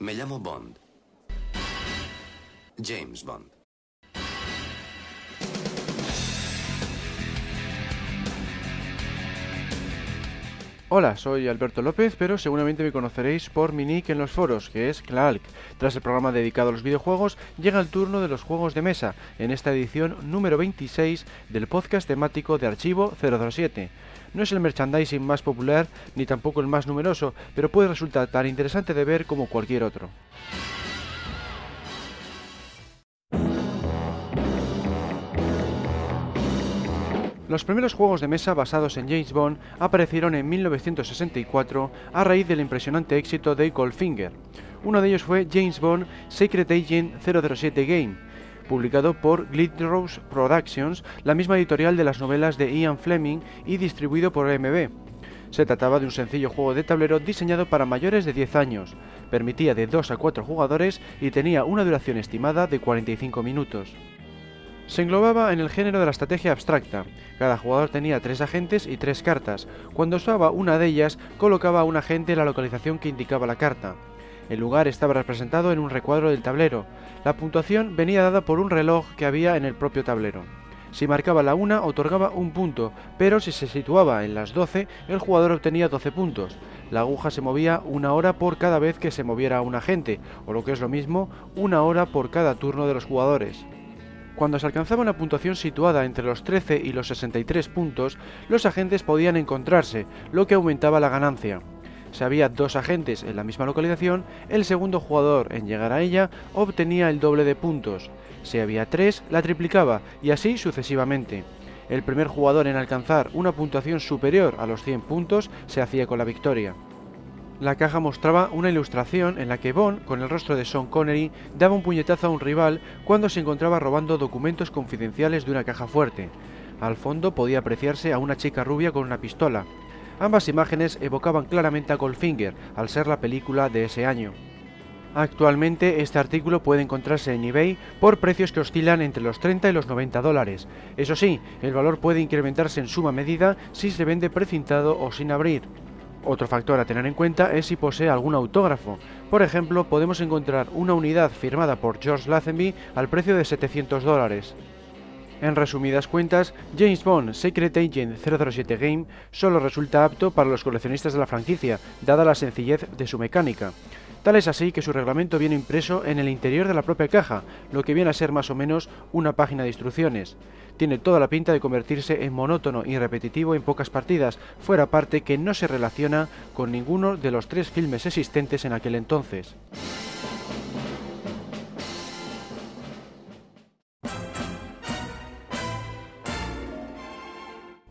Me llamo Bond. James Bond. Hola, soy Alberto López, pero seguramente me conoceréis por mi nick en los foros, que es Clark. Tras el programa dedicado a los videojuegos, llega el turno de los juegos de mesa, en esta edición número 26 del podcast temático de Archivo 007. No es el merchandising más popular ni tampoco el más numeroso, pero puede resultar tan interesante de ver como cualquier otro. Los primeros juegos de mesa basados en James Bond aparecieron en 1964 a raíz del impresionante éxito de Goldfinger. Uno de ellos fue James Bond Secret Agent 007 Game, publicado por Glidrose Productions, la misma editorial de las novelas de Ian Fleming y distribuido por AMB. Se trataba de un sencillo juego de tablero diseñado para mayores de 10 años, permitía de 2 a 4 jugadores y tenía una duración estimada de 45 minutos. Se englobaba en el género de la estrategia abstracta. Cada jugador tenía tres agentes y tres cartas. Cuando usaba una de ellas, colocaba a un agente en la localización que indicaba la carta. El lugar estaba representado en un recuadro del tablero. La puntuación venía dada por un reloj que había en el propio tablero. Si marcaba la 1 otorgaba un punto, pero si se situaba en las 12 el jugador obtenía 12 puntos. La aguja se movía una hora por cada vez que se moviera un agente, o lo que es lo mismo, una hora por cada turno de los jugadores. Cuando se alcanzaba una puntuación situada entre los 13 y los 63 puntos, los agentes podían encontrarse, lo que aumentaba la ganancia. Si había dos agentes en la misma localización, el segundo jugador en llegar a ella obtenía el doble de puntos. Si había tres, la triplicaba y así sucesivamente. El primer jugador en alcanzar una puntuación superior a los 100 puntos se hacía con la victoria. La caja mostraba una ilustración en la que Bond, con el rostro de Sean Connery, daba un puñetazo a un rival cuando se encontraba robando documentos confidenciales de una caja fuerte. Al fondo podía apreciarse a una chica rubia con una pistola. Ambas imágenes evocaban claramente a Goldfinger, al ser la película de ese año. Actualmente este artículo puede encontrarse en eBay por precios que oscilan entre los 30 y los 90 dólares. Eso sí, el valor puede incrementarse en suma medida si se vende precintado o sin abrir. Otro factor a tener en cuenta es si posee algún autógrafo. Por ejemplo, podemos encontrar una unidad firmada por George Lazenby al precio de 700 dólares. En resumidas cuentas, James Bond Secret Agent 007 Game solo resulta apto para los coleccionistas de la franquicia, dada la sencillez de su mecánica. Tal es así que su reglamento viene impreso en el interior de la propia caja, lo que viene a ser más o menos una página de instrucciones. Tiene toda la pinta de convertirse en monótono y repetitivo en pocas partidas, fuera parte que no se relaciona con ninguno de los tres filmes existentes en aquel entonces.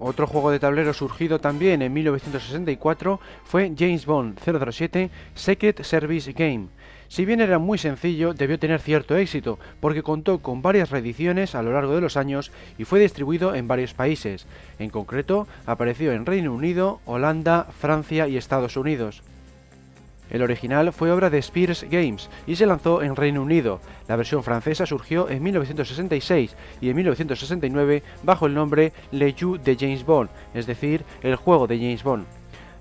Otro juego de tablero surgido también en 1964 fue James Bond 007 Secret Service Game. Si bien era muy sencillo, debió tener cierto éxito, porque contó con varias reediciones a lo largo de los años y fue distribuido en varios países. En concreto, apareció en Reino Unido, Holanda, Francia y Estados Unidos. El original fue obra de Spears Games y se lanzó en Reino Unido. La versión francesa surgió en 1966 y en 1969 bajo el nombre Le Jeu de James Bond, es decir, el juego de James Bond.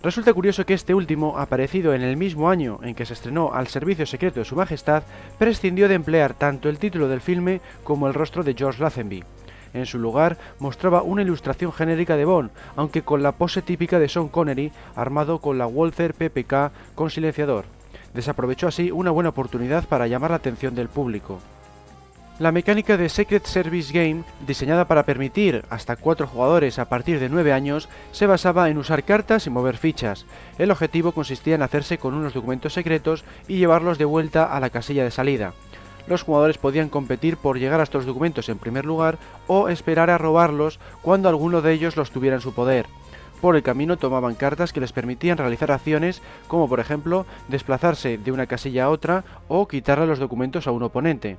Resulta curioso que este último, aparecido en el mismo año en que se estrenó al servicio secreto de Su Majestad, prescindió de emplear tanto el título del filme como el rostro de George Lazenby. En su lugar mostraba una ilustración genérica de Bond, aunque con la pose típica de Sean Connery, armado con la Walther PPK con silenciador. Desaprovechó así una buena oportunidad para llamar la atención del público. La mecánica de Secret Service Game, diseñada para permitir hasta 4 jugadores a partir de 9 años, se basaba en usar cartas y mover fichas. El objetivo consistía en hacerse con unos documentos secretos y llevarlos de vuelta a la casilla de salida los jugadores podían competir por llegar a estos documentos en primer lugar o esperar a robarlos cuando alguno de ellos los tuviera en su poder. Por el camino tomaban cartas que les permitían realizar acciones como por ejemplo desplazarse de una casilla a otra o quitarle los documentos a un oponente.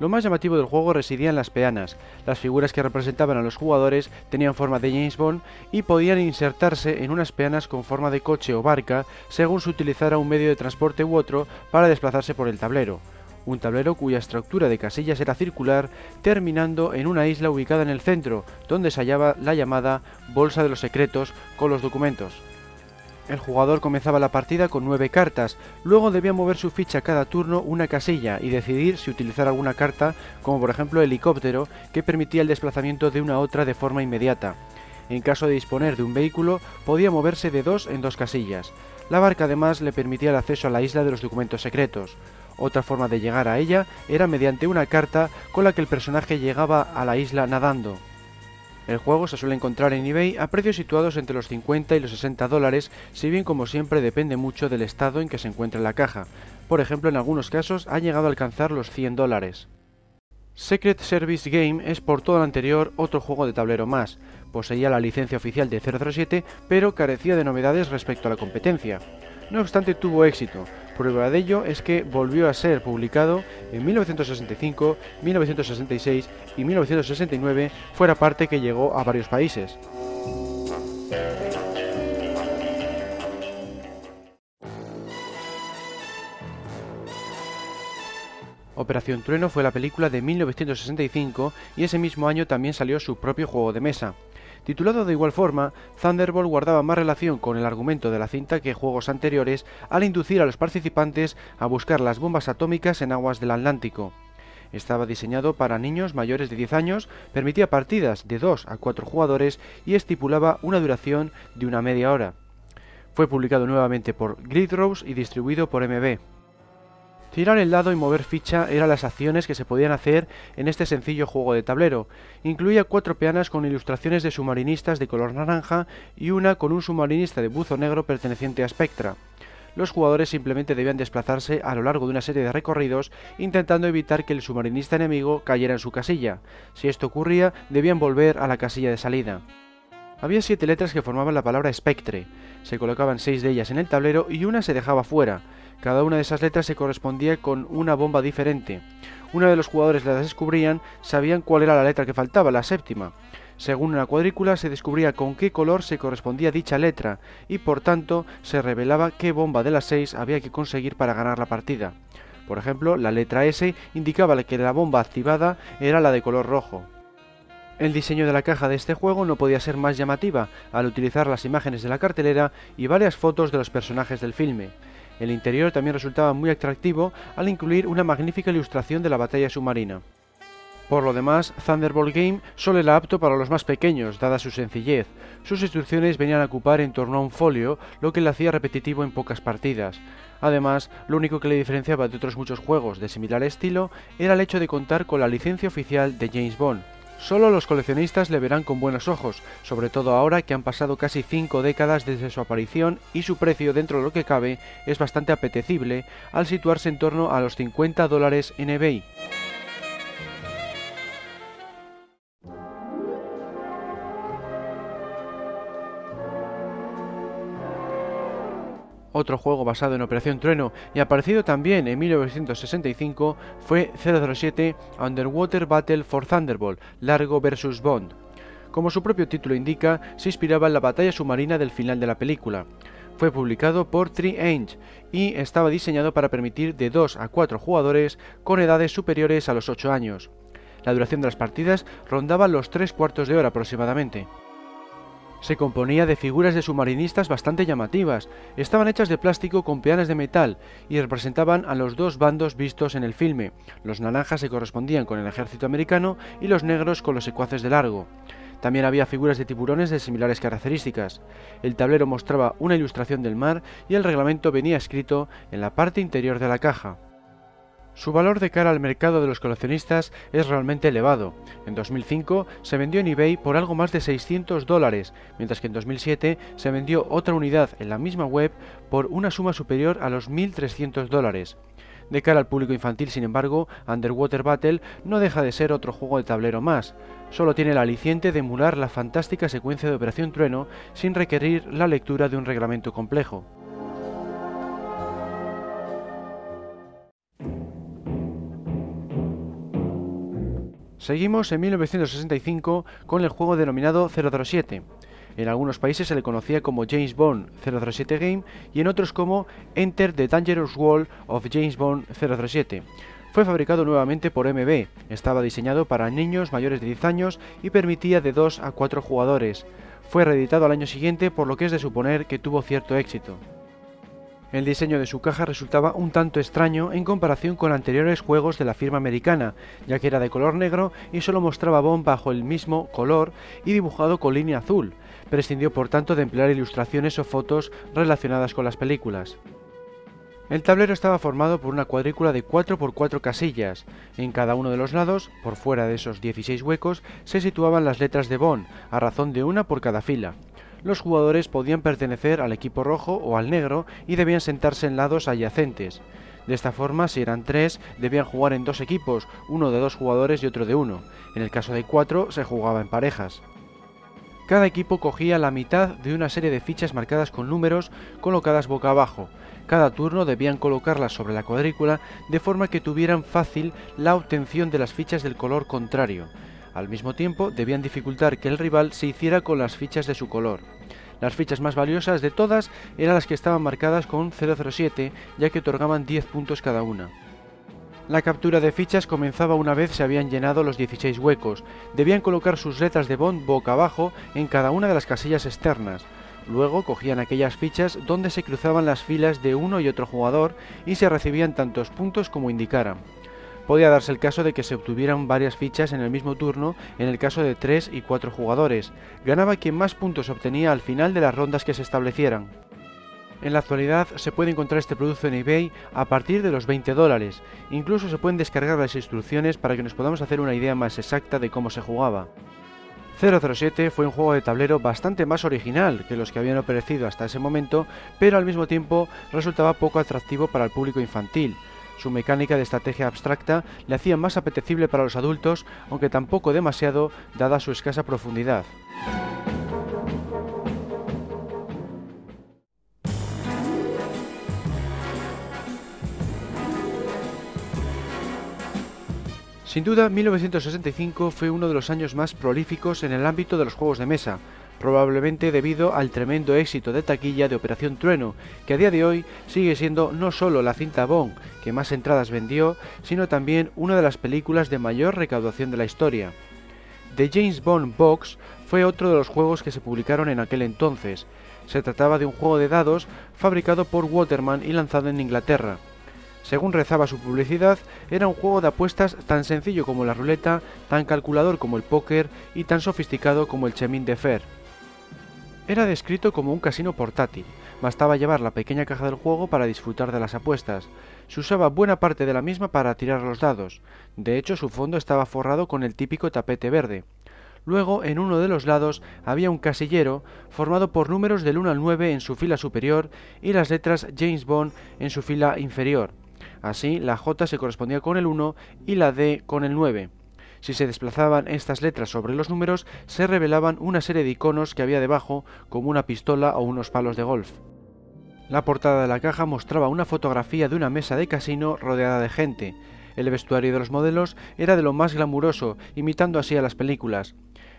Lo más llamativo del juego residía en las peanas. Las figuras que representaban a los jugadores tenían forma de James Bond y podían insertarse en unas peanas con forma de coche o barca según se utilizara un medio de transporte u otro para desplazarse por el tablero un tablero cuya estructura de casillas era circular, terminando en una isla ubicada en el centro, donde se hallaba la llamada Bolsa de los Secretos con los documentos. El jugador comenzaba la partida con 9 cartas, luego debía mover su ficha cada turno una casilla y decidir si utilizar alguna carta, como por ejemplo helicóptero, que permitía el desplazamiento de una a otra de forma inmediata. En caso de disponer de un vehículo, podía moverse de dos en dos casillas. La barca además le permitía el acceso a la isla de los documentos secretos. Otra forma de llegar a ella era mediante una carta con la que el personaje llegaba a la isla nadando. El juego se suele encontrar en eBay a precios situados entre los 50 y los 60 dólares, si bien como siempre depende mucho del estado en que se encuentra la caja. Por ejemplo, en algunos casos ha llegado a alcanzar los 100 dólares. Secret Service Game es por todo lo anterior otro juego de tablero más. Poseía la licencia oficial de 007, pero carecía de novedades respecto a la competencia. No obstante, tuvo éxito. Prueba de ello es que volvió a ser publicado en 1965, 1966 y 1969, fuera parte que llegó a varios países. Operación Trueno fue la película de 1965 y ese mismo año también salió su propio juego de mesa. Titulado de igual forma, Thunderbolt guardaba más relación con el argumento de la cinta que juegos anteriores al inducir a los participantes a buscar las bombas atómicas en aguas del Atlántico. Estaba diseñado para niños mayores de 10 años, permitía partidas de 2 a 4 jugadores y estipulaba una duración de una media hora. Fue publicado nuevamente por Gridrose y distribuido por MB. Tirar el dado y mover ficha eran las acciones que se podían hacer en este sencillo juego de tablero. Incluía cuatro peanas con ilustraciones de submarinistas de color naranja y una con un submarinista de buzo negro perteneciente a Spectra. Los jugadores simplemente debían desplazarse a lo largo de una serie de recorridos intentando evitar que el submarinista enemigo cayera en su casilla. Si esto ocurría, debían volver a la casilla de salida. Había siete letras que formaban la palabra Spectre. Se colocaban seis de ellas en el tablero y una se dejaba fuera. Cada una de esas letras se correspondía con una bomba diferente. Una de los jugadores las descubrían, sabían cuál era la letra que faltaba, la séptima. Según una cuadrícula se descubría con qué color se correspondía dicha letra y por tanto se revelaba qué bomba de las seis había que conseguir para ganar la partida. Por ejemplo, la letra S indicaba que la bomba activada era la de color rojo. El diseño de la caja de este juego no podía ser más llamativa al utilizar las imágenes de la cartelera y varias fotos de los personajes del filme. El interior también resultaba muy atractivo al incluir una magnífica ilustración de la batalla submarina. Por lo demás, Thunderbolt Game solo era apto para los más pequeños, dada su sencillez. Sus instrucciones venían a ocupar en torno a un folio, lo que le hacía repetitivo en pocas partidas. Además, lo único que le diferenciaba de otros muchos juegos de similar estilo era el hecho de contar con la licencia oficial de James Bond. Solo los coleccionistas le verán con buenos ojos, sobre todo ahora que han pasado casi 5 décadas desde su aparición y su precio dentro de lo que cabe es bastante apetecible al situarse en torno a los 50 dólares en eBay. Otro juego basado en Operación Trueno y aparecido también en 1965 fue 007 Underwater Battle for Thunderbolt, Largo vs. Bond. Como su propio título indica, se inspiraba en la batalla submarina del final de la película. Fue publicado por Tree Ainge y estaba diseñado para permitir de 2 a 4 jugadores con edades superiores a los 8 años. La duración de las partidas rondaba los 3 cuartos de hora aproximadamente. Se componía de figuras de submarinistas bastante llamativas. Estaban hechas de plástico con peanas de metal y representaban a los dos bandos vistos en el filme. Los naranjas se correspondían con el ejército americano y los negros con los secuaces de largo. También había figuras de tiburones de similares características. El tablero mostraba una ilustración del mar y el reglamento venía escrito en la parte interior de la caja. Su valor de cara al mercado de los coleccionistas es realmente elevado. En 2005 se vendió en eBay por algo más de 600 dólares, mientras que en 2007 se vendió otra unidad en la misma web por una suma superior a los 1.300 dólares. De cara al público infantil, sin embargo, Underwater Battle no deja de ser otro juego de tablero más. Solo tiene el aliciente de emular la fantástica secuencia de Operación Trueno sin requerir la lectura de un reglamento complejo. Seguimos en 1965 con el juego denominado 007. En algunos países se le conocía como James Bond 007 Game y en otros como Enter the Dangerous World of James Bond 007. Fue fabricado nuevamente por MB, estaba diseñado para niños mayores de 10 años y permitía de 2 a 4 jugadores. Fue reeditado al año siguiente, por lo que es de suponer que tuvo cierto éxito. El diseño de su caja resultaba un tanto extraño en comparación con anteriores juegos de la firma americana, ya que era de color negro y solo mostraba Bond bajo el mismo color y dibujado con línea azul. Prescindió por tanto de emplear ilustraciones o fotos relacionadas con las películas. El tablero estaba formado por una cuadrícula de 4 por 4 casillas. En cada uno de los lados, por fuera de esos 16 huecos, se situaban las letras de Bond, a razón de una por cada fila los jugadores podían pertenecer al equipo rojo o al negro y debían sentarse en lados adyacentes. De esta forma, si eran tres, debían jugar en dos equipos, uno de dos jugadores y otro de uno. En el caso de cuatro, se jugaba en parejas. Cada equipo cogía la mitad de una serie de fichas marcadas con números colocadas boca abajo. Cada turno debían colocarlas sobre la cuadrícula de forma que tuvieran fácil la obtención de las fichas del color contrario. Al mismo tiempo, debían dificultar que el rival se hiciera con las fichas de su color. Las fichas más valiosas de todas eran las que estaban marcadas con 007, ya que otorgaban 10 puntos cada una. La captura de fichas comenzaba una vez se habían llenado los 16 huecos. Debían colocar sus letras de Bond boca abajo en cada una de las casillas externas. Luego cogían aquellas fichas donde se cruzaban las filas de uno y otro jugador y se recibían tantos puntos como indicaran podía darse el caso de que se obtuvieran varias fichas en el mismo turno en el caso de 3 y 4 jugadores. Ganaba quien más puntos obtenía al final de las rondas que se establecieran. En la actualidad se puede encontrar este producto en eBay a partir de los 20 dólares. Incluso se pueden descargar las instrucciones para que nos podamos hacer una idea más exacta de cómo se jugaba. 007 fue un juego de tablero bastante más original que los que habían aparecido hasta ese momento, pero al mismo tiempo resultaba poco atractivo para el público infantil. Su mecánica de estrategia abstracta le hacía más apetecible para los adultos, aunque tampoco demasiado, dada su escasa profundidad. Sin duda, 1965 fue uno de los años más prolíficos en el ámbito de los juegos de mesa, probablemente debido al tremendo éxito de taquilla de Operación Trueno, que a día de hoy sigue siendo no solo la cinta Bond que más entradas vendió, sino también una de las películas de mayor recaudación de la historia. The James Bond Box fue otro de los juegos que se publicaron en aquel entonces. Se trataba de un juego de dados fabricado por Waterman y lanzado en Inglaterra. Según rezaba su publicidad, era un juego de apuestas tan sencillo como la ruleta, tan calculador como el póker y tan sofisticado como el chemin de fer. Era descrito como un casino portátil, bastaba llevar la pequeña caja del juego para disfrutar de las apuestas. Se usaba buena parte de la misma para tirar los dados. De hecho, su fondo estaba forrado con el típico tapete verde. Luego, en uno de los lados había un casillero formado por números del 1 al 9 en su fila superior y las letras James Bond en su fila inferior. Así, la J se correspondía con el 1 y la D con el 9. Si se desplazaban estas letras sobre los números, se revelaban una serie de iconos que había debajo, como una pistola o unos palos de golf. La portada de la caja mostraba una fotografía de una mesa de casino rodeada de gente. El vestuario de los modelos era de lo más glamuroso, imitando así a las películas.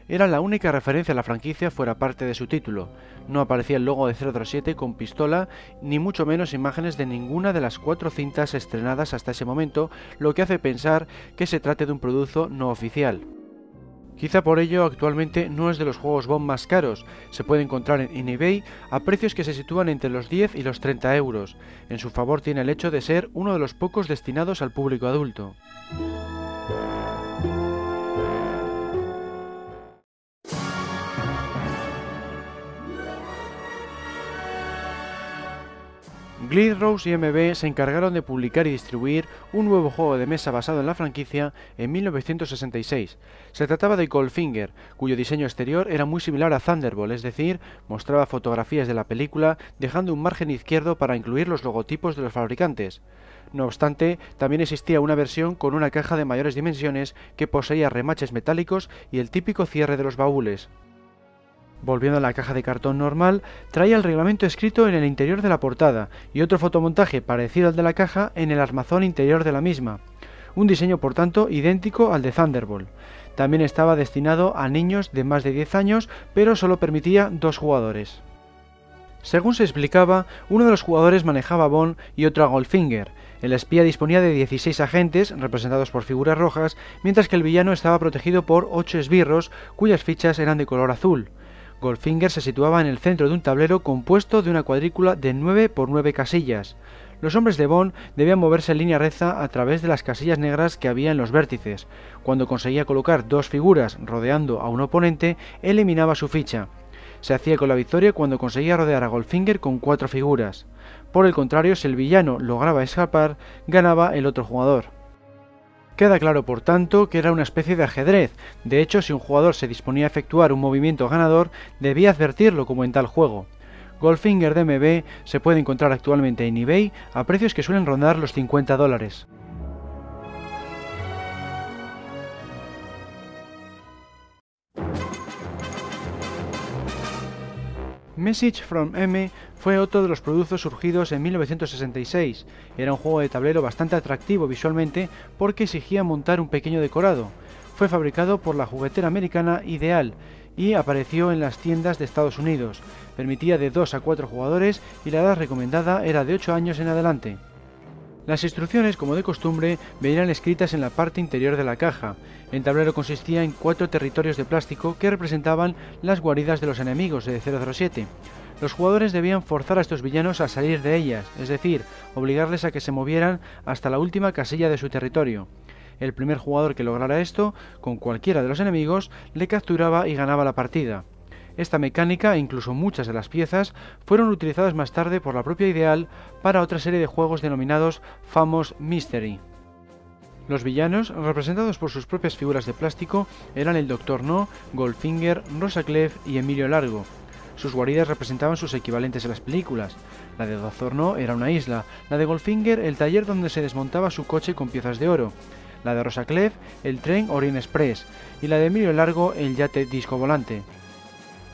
Era la única referencia a la franquicia fuera parte de su título. No aparecía el logo de 007 con pistola, ni mucho menos imágenes de ninguna de las cuatro cintas estrenadas hasta ese momento, lo que hace pensar que se trate de un producto no oficial. Quizá por ello actualmente no es de los juegos Bond más caros, se puede encontrar en eBay a precios que se sitúan entre los 10 y los 30 euros. En su favor tiene el hecho de ser uno de los pocos destinados al público adulto. Rose y MB se encargaron de publicar y distribuir un nuevo juego de mesa basado en la franquicia en 1966. Se trataba de Goldfinger, cuyo diseño exterior era muy similar a Thunderbolt, es decir, mostraba fotografías de la película dejando un margen izquierdo para incluir los logotipos de los fabricantes. No obstante, también existía una versión con una caja de mayores dimensiones que poseía remaches metálicos y el típico cierre de los baúles. Volviendo a la caja de cartón normal, traía el reglamento escrito en el interior de la portada y otro fotomontaje parecido al de la caja en el armazón interior de la misma. Un diseño por tanto idéntico al de Thunderbolt. También estaba destinado a niños de más de 10 años, pero solo permitía dos jugadores. Según se explicaba, uno de los jugadores manejaba a Bond y otro a Goldfinger. El espía disponía de 16 agentes, representados por figuras rojas, mientras que el villano estaba protegido por 8 esbirros, cuyas fichas eran de color azul. Goldfinger se situaba en el centro de un tablero compuesto de una cuadrícula de 9 por 9 casillas. Los hombres de Bond debían moverse en línea recta a través de las casillas negras que había en los vértices. Cuando conseguía colocar dos figuras rodeando a un oponente, eliminaba su ficha. Se hacía con la victoria cuando conseguía rodear a Goldfinger con cuatro figuras. Por el contrario, si el villano lograba escapar, ganaba el otro jugador. Queda claro, por tanto, que era una especie de ajedrez. De hecho, si un jugador se disponía a efectuar un movimiento ganador, debía advertirlo como en tal juego. Goldfinger DMB se puede encontrar actualmente en eBay a precios que suelen rondar los 50 dólares. Message from M fue otro de los productos surgidos en 1966. Era un juego de tablero bastante atractivo visualmente porque exigía montar un pequeño decorado. Fue fabricado por la juguetera americana Ideal y apareció en las tiendas de Estados Unidos. Permitía de 2 a 4 jugadores y la edad recomendada era de 8 años en adelante. Las instrucciones, como de costumbre, venían escritas en la parte interior de la caja. El tablero consistía en cuatro territorios de plástico que representaban las guaridas de los enemigos de 007. Los jugadores debían forzar a estos villanos a salir de ellas, es decir, obligarles a que se movieran hasta la última casilla de su territorio. El primer jugador que lograra esto, con cualquiera de los enemigos, le capturaba y ganaba la partida. Esta mecánica e incluso muchas de las piezas fueron utilizadas más tarde por la propia Ideal para otra serie de juegos denominados Famous Mystery. Los villanos, representados por sus propias figuras de plástico, eran el Dr. No, Goldfinger, Rosa Clef y Emilio Largo. Sus guaridas representaban sus equivalentes en las películas. La de Dr. No era una isla, la de Goldfinger el taller donde se desmontaba su coche con piezas de oro, la de Rosa Clef el tren Orient Express y la de Emilio Largo el yate disco volante.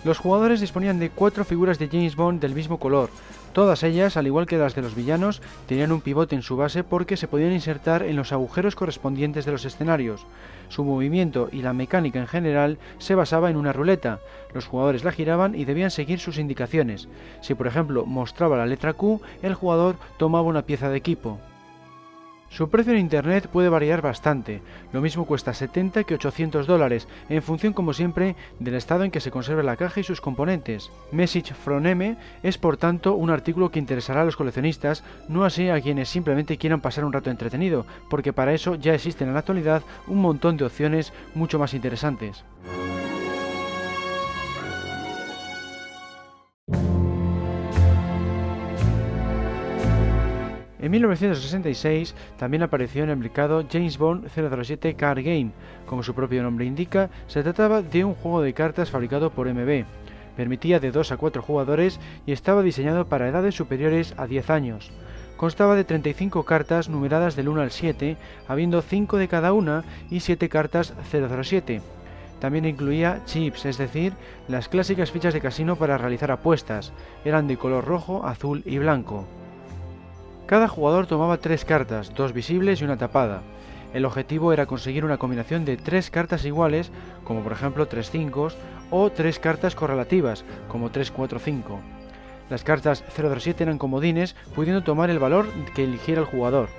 Los jugadores disponían de cuatro figuras de James Bond del mismo color. Todas ellas, al igual que las de los villanos, tenían un pivote en su base porque se podían insertar en los agujeros correspondientes de los escenarios. Su movimiento y la mecánica en general se basaba en una ruleta. Los jugadores la giraban y debían seguir sus indicaciones. Si por ejemplo mostraba la letra Q, el jugador tomaba una pieza de equipo. Su precio en Internet puede variar bastante, lo mismo cuesta 70 que 800 dólares, en función como siempre del estado en que se conserve la caja y sus componentes. Message from M es por tanto un artículo que interesará a los coleccionistas, no así a quienes simplemente quieran pasar un rato entretenido, porque para eso ya existen en la actualidad un montón de opciones mucho más interesantes. En 1966 también apareció en el mercado James Bond 007 Card Game. Como su propio nombre indica, se trataba de un juego de cartas fabricado por MB. Permitía de 2 a 4 jugadores y estaba diseñado para edades superiores a 10 años. Constaba de 35 cartas numeradas del 1 al 7, habiendo 5 de cada una y 7 cartas 007. También incluía chips, es decir, las clásicas fichas de casino para realizar apuestas. Eran de color rojo, azul y blanco. Cada jugador tomaba tres cartas, dos visibles y una tapada. El objetivo era conseguir una combinación de tres cartas iguales, como por ejemplo tres 5 o tres cartas correlativas, como 3, 4, 5. Las cartas 007 eran comodines, pudiendo tomar el valor que eligiera el jugador.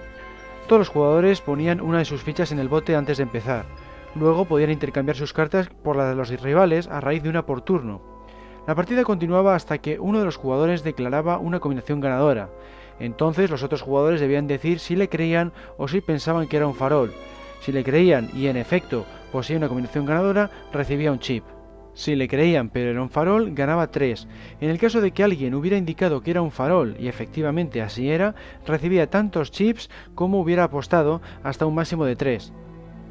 Todos los jugadores ponían una de sus fichas en el bote antes de empezar. Luego podían intercambiar sus cartas por las de los rivales a raíz de una por turno. La partida continuaba hasta que uno de los jugadores declaraba una combinación ganadora. Entonces los otros jugadores debían decir si le creían o si pensaban que era un farol. Si le creían y en efecto poseía una combinación ganadora, recibía un chip. Si le creían pero era un farol, ganaba 3. En el caso de que alguien hubiera indicado que era un farol y efectivamente así era, recibía tantos chips como hubiera apostado hasta un máximo de 3.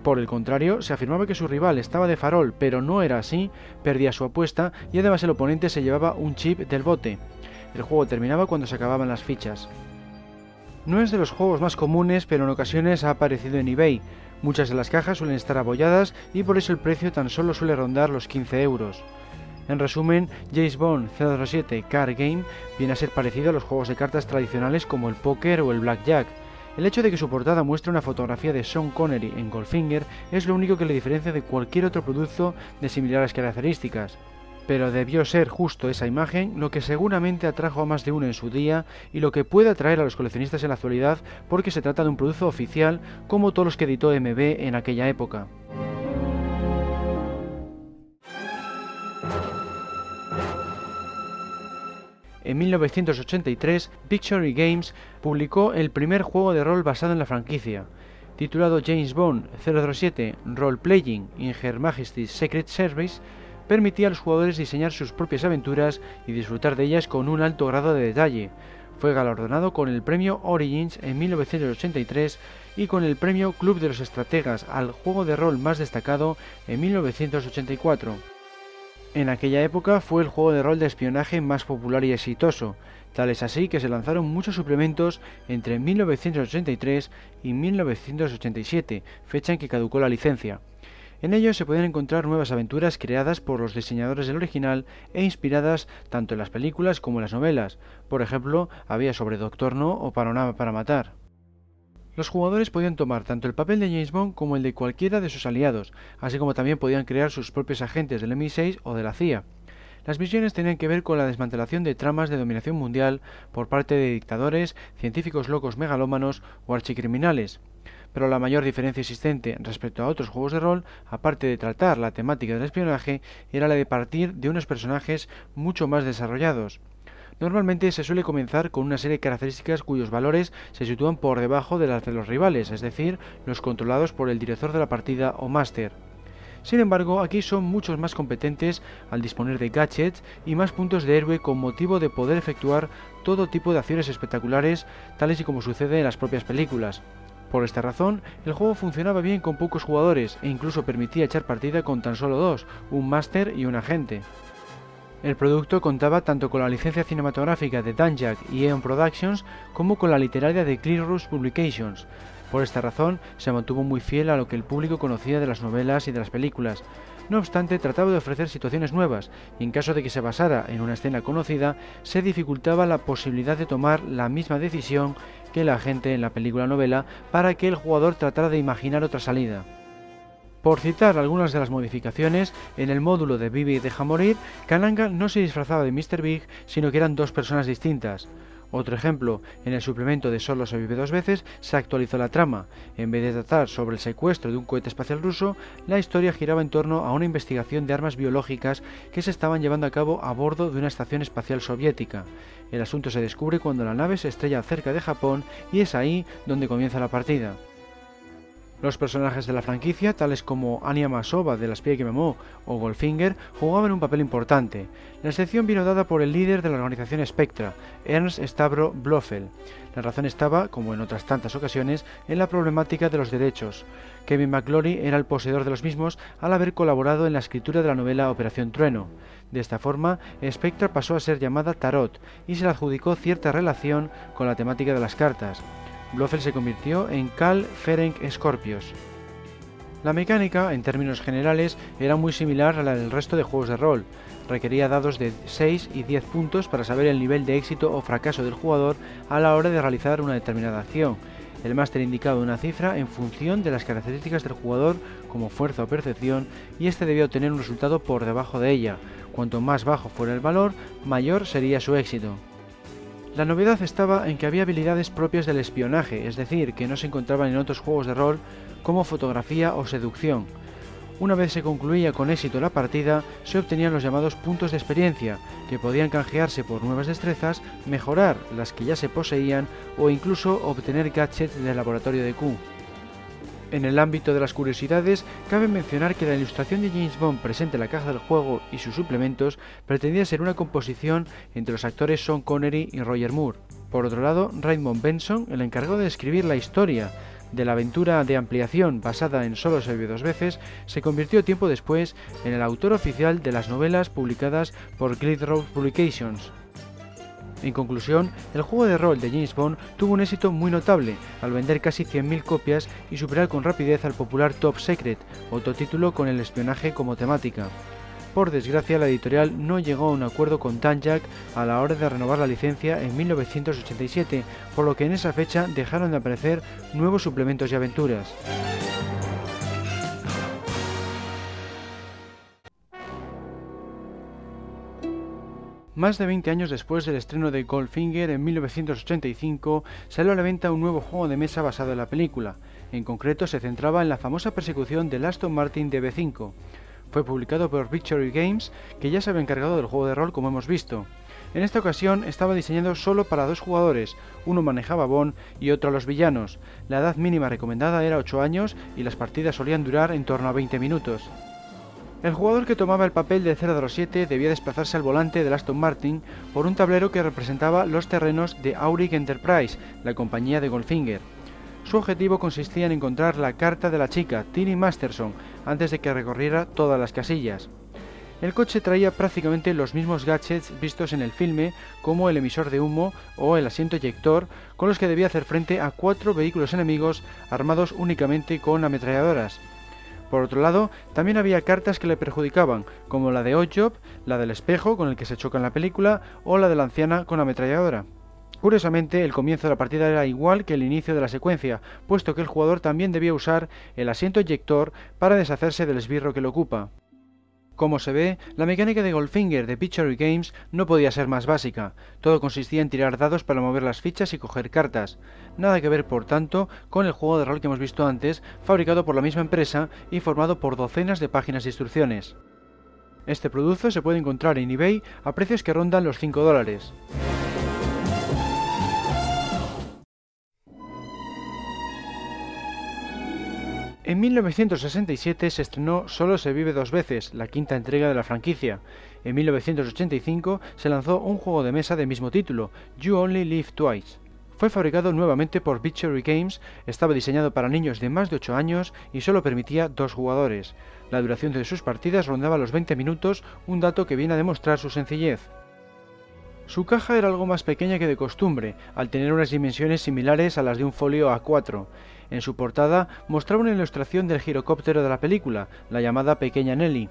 Por el contrario, se afirmaba que su rival estaba de farol pero no era así, perdía su apuesta y además el oponente se llevaba un chip del bote. El juego terminaba cuando se acababan las fichas. No es de los juegos más comunes, pero en ocasiones ha aparecido en eBay. Muchas de las cajas suelen estar abolladas y por eso el precio tan solo suele rondar los 15 euros. En resumen, James Bond 007 Card Game viene a ser parecido a los juegos de cartas tradicionales como el póker o el blackjack. El hecho de que su portada muestre una fotografía de Sean Connery en Goldfinger es lo único que le diferencia de cualquier otro producto de similares características pero debió ser justo esa imagen lo que seguramente atrajo a más de uno en su día y lo que puede atraer a los coleccionistas en la actualidad porque se trata de un producto oficial como todos los que editó MB en aquella época. En 1983, Victory Games publicó el primer juego de rol basado en la franquicia. Titulado James Bond 007 Role Playing in Her Majesty's Secret Service, permitía a los jugadores diseñar sus propias aventuras y disfrutar de ellas con un alto grado de detalle. Fue galardonado con el premio Origins en 1983 y con el premio Club de los Estrategas al juego de rol más destacado en 1984. En aquella época fue el juego de rol de espionaje más popular y exitoso, tal es así que se lanzaron muchos suplementos entre 1983 y 1987, fecha en que caducó la licencia. En ellos se pueden encontrar nuevas aventuras creadas por los diseñadores del original e inspiradas tanto en las películas como en las novelas. Por ejemplo, había sobre Doctor No o para Matar. Los jugadores podían tomar tanto el papel de James Bond como el de cualquiera de sus aliados, así como también podían crear sus propios agentes del MI6 o de la CIA. Las misiones tenían que ver con la desmantelación de tramas de dominación mundial por parte de dictadores, científicos locos megalómanos o archicriminales pero la mayor diferencia existente respecto a otros juegos de rol, aparte de tratar la temática del espionaje, era la de partir de unos personajes mucho más desarrollados. Normalmente se suele comenzar con una serie de características cuyos valores se sitúan por debajo de las de los rivales, es decir, los controlados por el director de la partida o máster. Sin embargo, aquí son muchos más competentes al disponer de gadgets y más puntos de héroe con motivo de poder efectuar todo tipo de acciones espectaculares, tales y como sucede en las propias películas. Por esta razón, el juego funcionaba bien con pocos jugadores e incluso permitía echar partida con tan solo dos, un máster y un agente. El producto contaba tanto con la licencia cinematográfica de Danjak y Eon Productions como con la literaria de Clearus Publications. Por esta razón, se mantuvo muy fiel a lo que el público conocía de las novelas y de las películas. No obstante, trataba de ofrecer situaciones nuevas, y en caso de que se basara en una escena conocida, se dificultaba la posibilidad de tomar la misma decisión que la gente en la película novela para que el jugador tratara de imaginar otra salida. Por citar algunas de las modificaciones, en el módulo de Bibi deja morir, Kananga no se disfrazaba de Mr. Big, sino que eran dos personas distintas. Otro ejemplo, en el suplemento de Solo se vive dos veces se actualizó la trama. En vez de tratar sobre el secuestro de un cohete espacial ruso, la historia giraba en torno a una investigación de armas biológicas que se estaban llevando a cabo a bordo de una estación espacial soviética. El asunto se descubre cuando la nave se estrella cerca de Japón y es ahí donde comienza la partida. Los personajes de la franquicia, tales como Anya Masova de La espía que mamó o Goldfinger, jugaban un papel importante. La excepción vino dada por el líder de la organización Spectra, Ernst Stavro Blofeld. La razón estaba, como en otras tantas ocasiones, en la problemática de los derechos. Kevin McClory era el poseedor de los mismos al haber colaborado en la escritura de la novela Operación Trueno. De esta forma, Spectra pasó a ser llamada Tarot y se le adjudicó cierta relación con la temática de las cartas. Blofeld se convirtió en Cal Ferenc Scorpios. La mecánica, en términos generales, era muy similar a la del resto de juegos de rol. Requería dados de 6 y 10 puntos para saber el nivel de éxito o fracaso del jugador a la hora de realizar una determinada acción. El máster indicaba una cifra en función de las características del jugador como fuerza o percepción y este debía obtener un resultado por debajo de ella. Cuanto más bajo fuera el valor, mayor sería su éxito. La novedad estaba en que había habilidades propias del espionaje, es decir, que no se encontraban en otros juegos de rol como fotografía o seducción. Una vez se concluía con éxito la partida, se obtenían los llamados puntos de experiencia, que podían canjearse por nuevas destrezas, mejorar las que ya se poseían o incluso obtener gadgets del laboratorio de Q. En el ámbito de las curiosidades, cabe mencionar que la ilustración de James Bond presente en la caja del juego y sus suplementos pretendía ser una composición entre los actores Sean Connery y Roger Moore. Por otro lado, Raymond Benson, el encargado de escribir la historia de la aventura de ampliación basada en Solo se dos veces, se convirtió tiempo después en el autor oficial de las novelas publicadas por Glidrow Publications. En conclusión, el juego de rol de James Bond tuvo un éxito muy notable al vender casi 100.000 copias y superar con rapidez al popular Top Secret, otro título con el espionaje como temática. Por desgracia, la editorial no llegó a un acuerdo con Tanjak a la hora de renovar la licencia en 1987, por lo que en esa fecha dejaron de aparecer nuevos suplementos y aventuras. Más de 20 años después del estreno de Goldfinger en 1985, salió a la venta un nuevo juego de mesa basado en la película. En concreto, se centraba en la famosa persecución del Aston Martin DB5. Fue publicado por Victory Games, que ya se había encargado del juego de rol como hemos visto. En esta ocasión estaba diseñado solo para dos jugadores, uno manejaba a Bond y otro a los villanos. La edad mínima recomendada era 8 años y las partidas solían durar en torno a 20 minutos. El jugador que tomaba el papel de 007 debía desplazarse al volante del Aston Martin por un tablero que representaba los terrenos de Auric Enterprise, la compañía de Goldfinger. Su objetivo consistía en encontrar la carta de la chica, Tini Masterson, antes de que recorriera todas las casillas. El coche traía prácticamente los mismos gadgets vistos en el filme, como el emisor de humo o el asiento eyector, con los que debía hacer frente a cuatro vehículos enemigos armados únicamente con ametralladoras. Por otro lado, también había cartas que le perjudicaban, como la de Oddjob, la del espejo con el que se choca en la película, o la de la anciana con ametralladora. Curiosamente, el comienzo de la partida era igual que el inicio de la secuencia, puesto que el jugador también debía usar el asiento eyector para deshacerse del esbirro que lo ocupa. Como se ve, la mecánica de Goldfinger de Picture Games no podía ser más básica. Todo consistía en tirar dados para mover las fichas y coger cartas. Nada que ver, por tanto, con el juego de rol que hemos visto antes, fabricado por la misma empresa y formado por docenas de páginas de instrucciones. Este producto se puede encontrar en eBay a precios que rondan los 5 dólares. En 1967 se estrenó Solo se vive dos veces, la quinta entrega de la franquicia. En 1985 se lanzó un juego de mesa de mismo título, You Only Live Twice. Fue fabricado nuevamente por Victory Games, estaba diseñado para niños de más de 8 años y solo permitía dos jugadores. La duración de sus partidas rondaba los 20 minutos, un dato que viene a demostrar su sencillez. Su caja era algo más pequeña que de costumbre, al tener unas dimensiones similares a las de un folio A4. En su portada mostraba una ilustración del girocóptero de la película, la llamada Pequeña Nelly.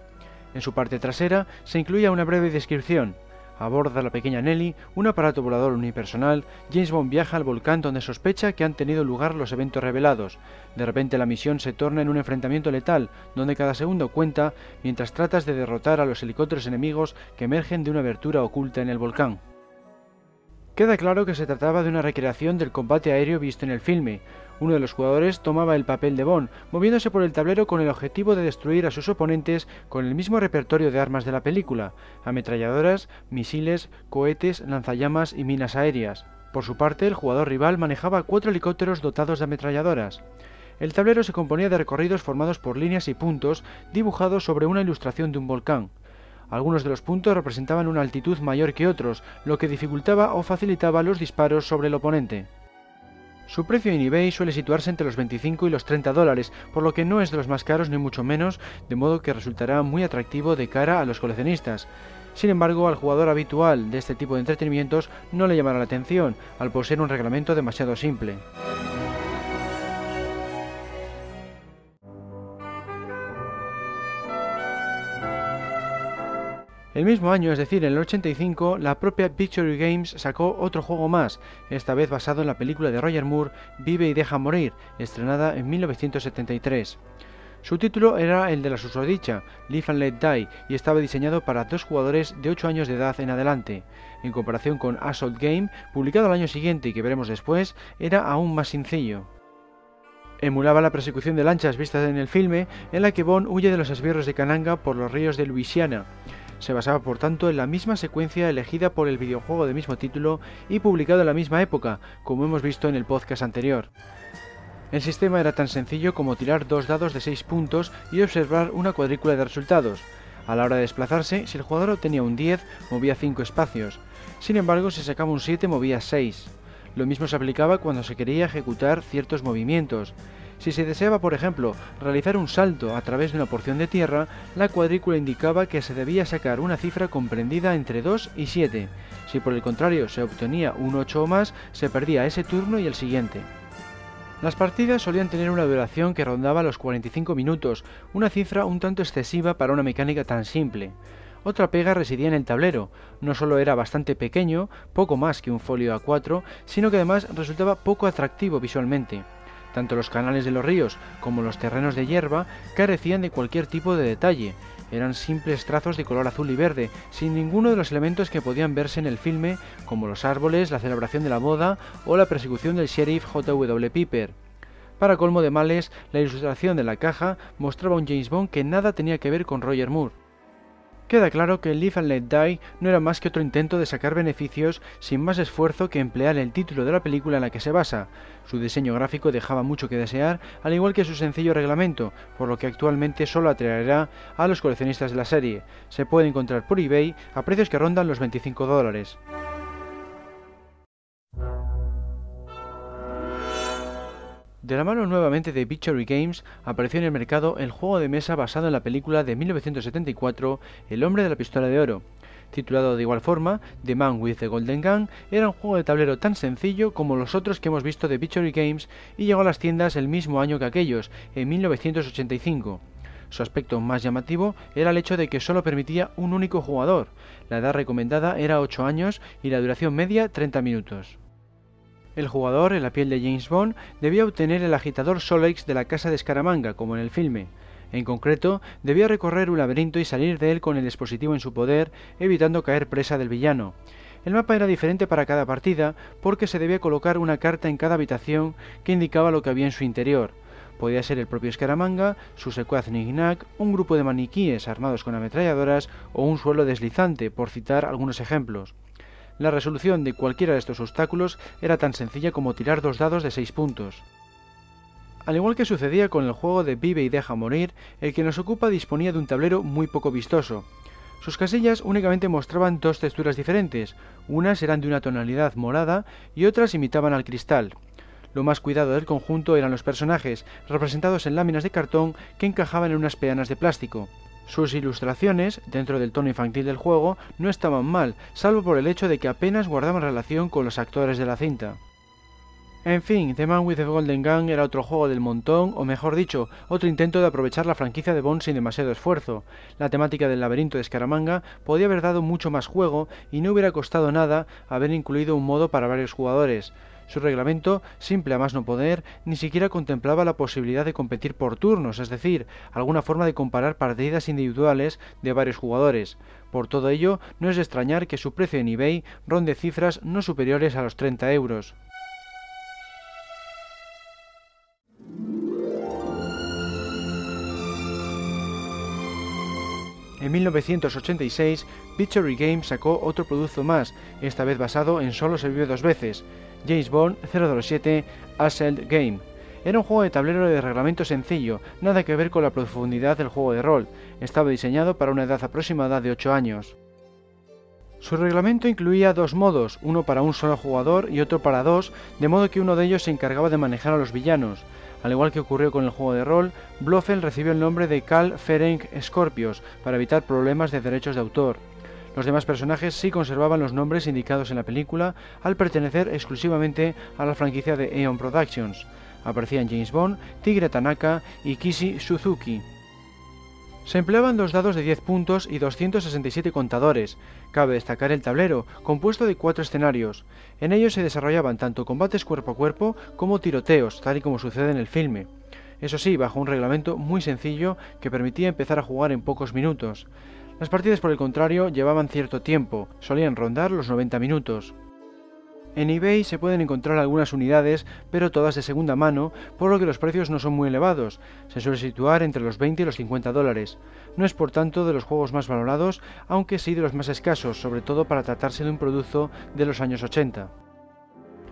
En su parte trasera se incluía una breve descripción. A bordo de la pequeña Nelly, un aparato volador unipersonal, James Bond viaja al volcán donde sospecha que han tenido lugar los eventos revelados. De repente la misión se torna en un enfrentamiento letal, donde cada segundo cuenta mientras tratas de derrotar a los helicópteros enemigos que emergen de una abertura oculta en el volcán. Queda claro que se trataba de una recreación del combate aéreo visto en el filme. Uno de los jugadores tomaba el papel de Bond, moviéndose por el tablero con el objetivo de destruir a sus oponentes con el mismo repertorio de armas de la película, ametralladoras, misiles, cohetes, lanzallamas y minas aéreas. Por su parte, el jugador rival manejaba cuatro helicópteros dotados de ametralladoras. El tablero se componía de recorridos formados por líneas y puntos dibujados sobre una ilustración de un volcán. Algunos de los puntos representaban una altitud mayor que otros, lo que dificultaba o facilitaba los disparos sobre el oponente. Su precio en eBay suele situarse entre los 25 y los 30 dólares, por lo que no es de los más caros ni mucho menos, de modo que resultará muy atractivo de cara a los coleccionistas. Sin embargo, al jugador habitual de este tipo de entretenimientos no le llamará la atención, al poseer un reglamento demasiado simple. El mismo año, es decir, en el 85, la propia Picture Games sacó otro juego más, esta vez basado en la película de Roger Moore Vive y deja morir, estrenada en 1973. Su título era el de la susodicha, Live and Let Die, y estaba diseñado para dos jugadores de 8 años de edad en adelante. En comparación con Assault Game, publicado al año siguiente y que veremos después, era aún más sencillo. Emulaba la persecución de lanchas vistas en el filme, en la que Bond huye de los esbirros de Kananga por los ríos de Luisiana. Se basaba por tanto en la misma secuencia elegida por el videojuego de mismo título y publicado en la misma época, como hemos visto en el podcast anterior. El sistema era tan sencillo como tirar dos dados de 6 puntos y observar una cuadrícula de resultados. A la hora de desplazarse, si el jugador obtenía un 10, movía 5 espacios. Sin embargo, si sacaba un 7, movía 6. Lo mismo se aplicaba cuando se quería ejecutar ciertos movimientos. Si se deseaba, por ejemplo, realizar un salto a través de una porción de tierra, la cuadrícula indicaba que se debía sacar una cifra comprendida entre 2 y 7. Si por el contrario se obtenía un 8 o más, se perdía ese turno y el siguiente. Las partidas solían tener una duración que rondaba los 45 minutos, una cifra un tanto excesiva para una mecánica tan simple. Otra pega residía en el tablero, no solo era bastante pequeño, poco más que un folio A4, sino que además resultaba poco atractivo visualmente. Tanto los canales de los ríos como los terrenos de hierba carecían de cualquier tipo de detalle, eran simples trazos de color azul y verde, sin ninguno de los elementos que podían verse en el filme, como los árboles, la celebración de la boda o la persecución del sheriff J.W. Piper. Para colmo de males, la ilustración de la caja mostraba un James Bond que nada tenía que ver con Roger Moore. Queda claro que Live and Let Die no era más que otro intento de sacar beneficios sin más esfuerzo que emplear el título de la película en la que se basa. Su diseño gráfico dejaba mucho que desear, al igual que su sencillo reglamento, por lo que actualmente solo atraerá a los coleccionistas de la serie. Se puede encontrar por eBay a precios que rondan los 25 dólares. De la mano nuevamente de Victory Games, apareció en el mercado el juego de mesa basado en la película de 1974 El hombre de la pistola de oro. Titulado de igual forma, The Man with the Golden Gun, era un juego de tablero tan sencillo como los otros que hemos visto de Victory Games y llegó a las tiendas el mismo año que aquellos, en 1985. Su aspecto más llamativo era el hecho de que solo permitía un único jugador. La edad recomendada era 8 años y la duración media 30 minutos. El jugador, en la piel de James Bond, debía obtener el agitador Solex de la casa de Escaramanga, como en el filme. En concreto, debía recorrer un laberinto y salir de él con el dispositivo en su poder, evitando caer presa del villano. El mapa era diferente para cada partida porque se debía colocar una carta en cada habitación que indicaba lo que había en su interior. Podía ser el propio Escaramanga, su secuaz Nignac, un grupo de maniquíes armados con ametralladoras o un suelo deslizante, por citar algunos ejemplos. La resolución de cualquiera de estos obstáculos era tan sencilla como tirar dos dados de 6 puntos. Al igual que sucedía con el juego de Vive y deja morir, el que nos ocupa disponía de un tablero muy poco vistoso. Sus casillas únicamente mostraban dos texturas diferentes, unas eran de una tonalidad morada y otras imitaban al cristal. Lo más cuidado del conjunto eran los personajes, representados en láminas de cartón que encajaban en unas peanas de plástico. Sus ilustraciones, dentro del tono infantil del juego, no estaban mal, salvo por el hecho de que apenas guardaban relación con los actores de la cinta. En fin, The Man with the Golden Gun era otro juego del montón, o mejor dicho, otro intento de aprovechar la franquicia de Bond sin demasiado esfuerzo. La temática del laberinto de Scaramanga podía haber dado mucho más juego y no hubiera costado nada haber incluido un modo para varios jugadores. Su reglamento, simple a más no poder, ni siquiera contemplaba la posibilidad de competir por turnos, es decir, alguna forma de comparar partidas individuales de varios jugadores. Por todo ello, no es de extrañar que su precio en eBay ronde cifras no superiores a los 30 euros. En 1986, Victory Games sacó otro producto más, esta vez basado en Solo se vive dos veces, James Bond 007 Assault Game. Era un juego de tablero de reglamento sencillo, nada que ver con la profundidad del juego de rol. Estaba diseñado para una edad aproximada de 8 años. Su reglamento incluía dos modos, uno para un solo jugador y otro para dos, de modo que uno de ellos se encargaba de manejar a los villanos. Al igual que ocurrió con el juego de rol, Blofeld recibió el nombre de Cal Ferenc Scorpios para evitar problemas de derechos de autor. Los demás personajes sí conservaban los nombres indicados en la película al pertenecer exclusivamente a la franquicia de Eon Productions. Aparecían James Bond, Tigre Tanaka y Kishi Suzuki. Se empleaban dos dados de 10 puntos y 267 contadores. Cabe destacar el tablero, compuesto de cuatro escenarios. En ellos se desarrollaban tanto combates cuerpo a cuerpo como tiroteos, tal y como sucede en el filme. Eso sí, bajo un reglamento muy sencillo que permitía empezar a jugar en pocos minutos. Las partidas, por el contrario, llevaban cierto tiempo, solían rondar los 90 minutos. En eBay se pueden encontrar algunas unidades, pero todas de segunda mano, por lo que los precios no son muy elevados, se suele situar entre los 20 y los 50 dólares. No es por tanto de los juegos más valorados, aunque sí de los más escasos, sobre todo para tratarse de un producto de los años 80.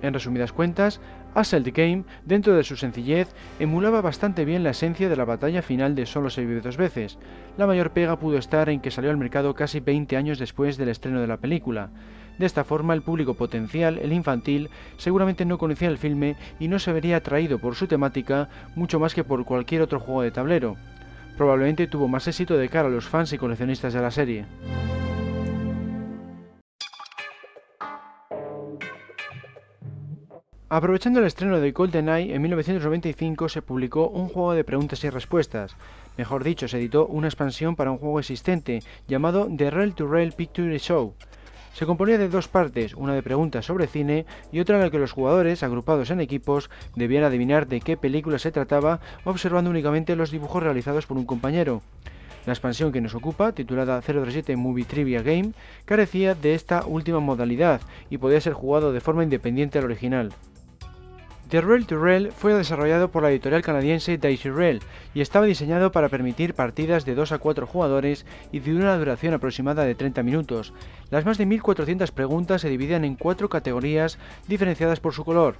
En resumidas cuentas, Assault Game, dentro de su sencillez, emulaba bastante bien la esencia de la batalla final de Solo se vive dos veces. La mayor pega pudo estar en que salió al mercado casi 20 años después del estreno de la película. De esta forma, el público potencial, el infantil, seguramente no conocía el filme y no se vería atraído por su temática mucho más que por cualquier otro juego de tablero. Probablemente tuvo más éxito de cara a los fans y coleccionistas de la serie. Aprovechando el estreno de GoldenEye, en 1995 se publicó un juego de preguntas y respuestas. Mejor dicho, se editó una expansión para un juego existente llamado The Rail to Rail Picture Show. Se componía de dos partes, una de preguntas sobre cine y otra en la que los jugadores, agrupados en equipos, debían adivinar de qué película se trataba observando únicamente los dibujos realizados por un compañero. La expansión que nos ocupa, titulada 037 Movie Trivia Game, carecía de esta última modalidad y podía ser jugado de forma independiente al original. To Rail fue desarrollado por la editorial canadiense Daisy Rail y estaba diseñado para permitir partidas de 2 a 4 jugadores y de una duración aproximada de 30 minutos. Las más de 1400 preguntas se dividían en cuatro categorías diferenciadas por su color.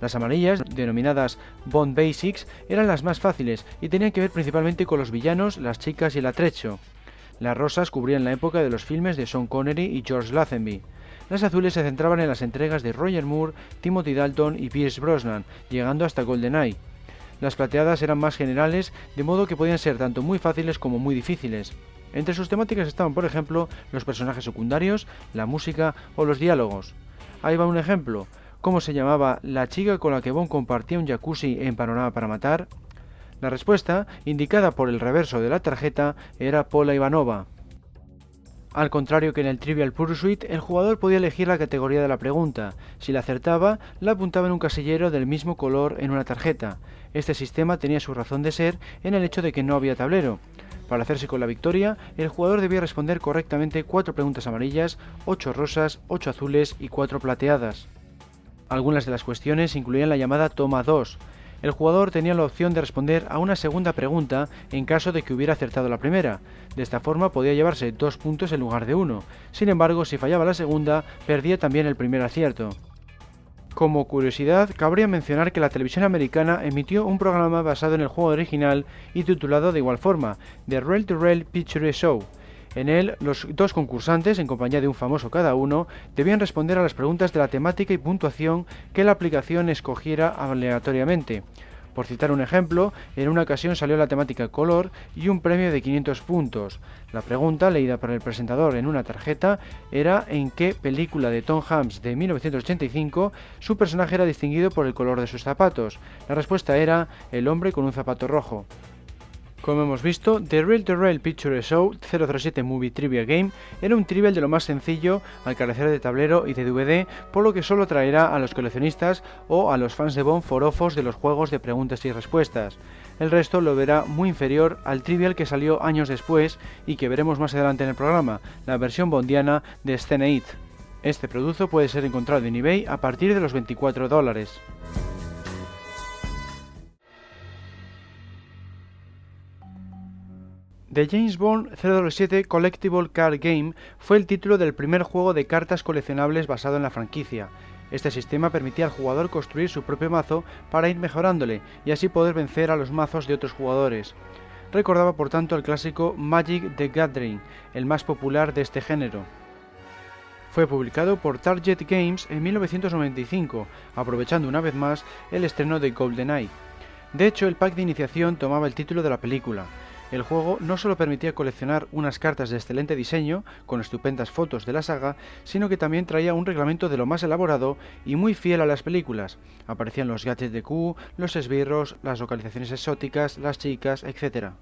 Las amarillas, denominadas Bond Basics, eran las más fáciles y tenían que ver principalmente con los villanos, las chicas y el atrecho. Las rosas cubrían la época de los filmes de Sean Connery y George Lazenby. Las azules se centraban en las entregas de Roger Moore, Timothy Dalton y Pierce Brosnan, llegando hasta GoldenEye. Las plateadas eran más generales, de modo que podían ser tanto muy fáciles como muy difíciles. Entre sus temáticas estaban, por ejemplo, los personajes secundarios, la música o los diálogos. Ahí va un ejemplo. ¿Cómo se llamaba la chica con la que Bond compartía un jacuzzi en Panorama para Matar? La respuesta, indicada por el reverso de la tarjeta, era Paula Ivanova. Al contrario que en el Trivial Pursuit, el jugador podía elegir la categoría de la pregunta. Si la acertaba, la apuntaba en un casillero del mismo color en una tarjeta. Este sistema tenía su razón de ser en el hecho de que no había tablero. Para hacerse con la victoria, el jugador debía responder correctamente cuatro preguntas amarillas, ocho rosas, ocho azules y cuatro plateadas. Algunas de las cuestiones incluían la llamada toma 2, el jugador tenía la opción de responder a una segunda pregunta en caso de que hubiera acertado la primera. De esta forma podía llevarse dos puntos en lugar de uno. Sin embargo, si fallaba la segunda, perdía también el primer acierto. Como curiosidad, cabría mencionar que la televisión americana emitió un programa basado en el juego original y titulado de igual forma, The Rail to Rail Picture Show, en él, los dos concursantes, en compañía de un famoso cada uno, debían responder a las preguntas de la temática y puntuación que la aplicación escogiera aleatoriamente. Por citar un ejemplo, en una ocasión salió la temática color y un premio de 500 puntos. La pregunta, leída por el presentador en una tarjeta, era en qué película de Tom Hanks de 1985 su personaje era distinguido por el color de sus zapatos. La respuesta era El hombre con un zapato rojo. Como hemos visto, The Real to Real Picture Show 007 Movie Trivia Game era un trivial de lo más sencillo al carecer de tablero y de DVD, por lo que solo traerá a los coleccionistas o a los fans de Bond forofos de los juegos de preguntas y respuestas. El resto lo verá muy inferior al trivial que salió años después y que veremos más adelante en el programa, la versión bondiana de Scene 8. Este producto puede ser encontrado en eBay a partir de los 24 dólares. The James Bond 007 Collectible Card Game fue el título del primer juego de cartas coleccionables basado en la franquicia. Este sistema permitía al jugador construir su propio mazo para ir mejorándole y así poder vencer a los mazos de otros jugadores. Recordaba por tanto el clásico Magic the Gathering, el más popular de este género. Fue publicado por Target Games en 1995, aprovechando una vez más el estreno de GoldenEye. De hecho, el pack de iniciación tomaba el título de la película, el juego no solo permitía coleccionar unas cartas de excelente diseño, con estupendas fotos de la saga, sino que también traía un reglamento de lo más elaborado y muy fiel a las películas. Aparecían los gadgets de Q, los esbirros, las localizaciones exóticas, las chicas, etc.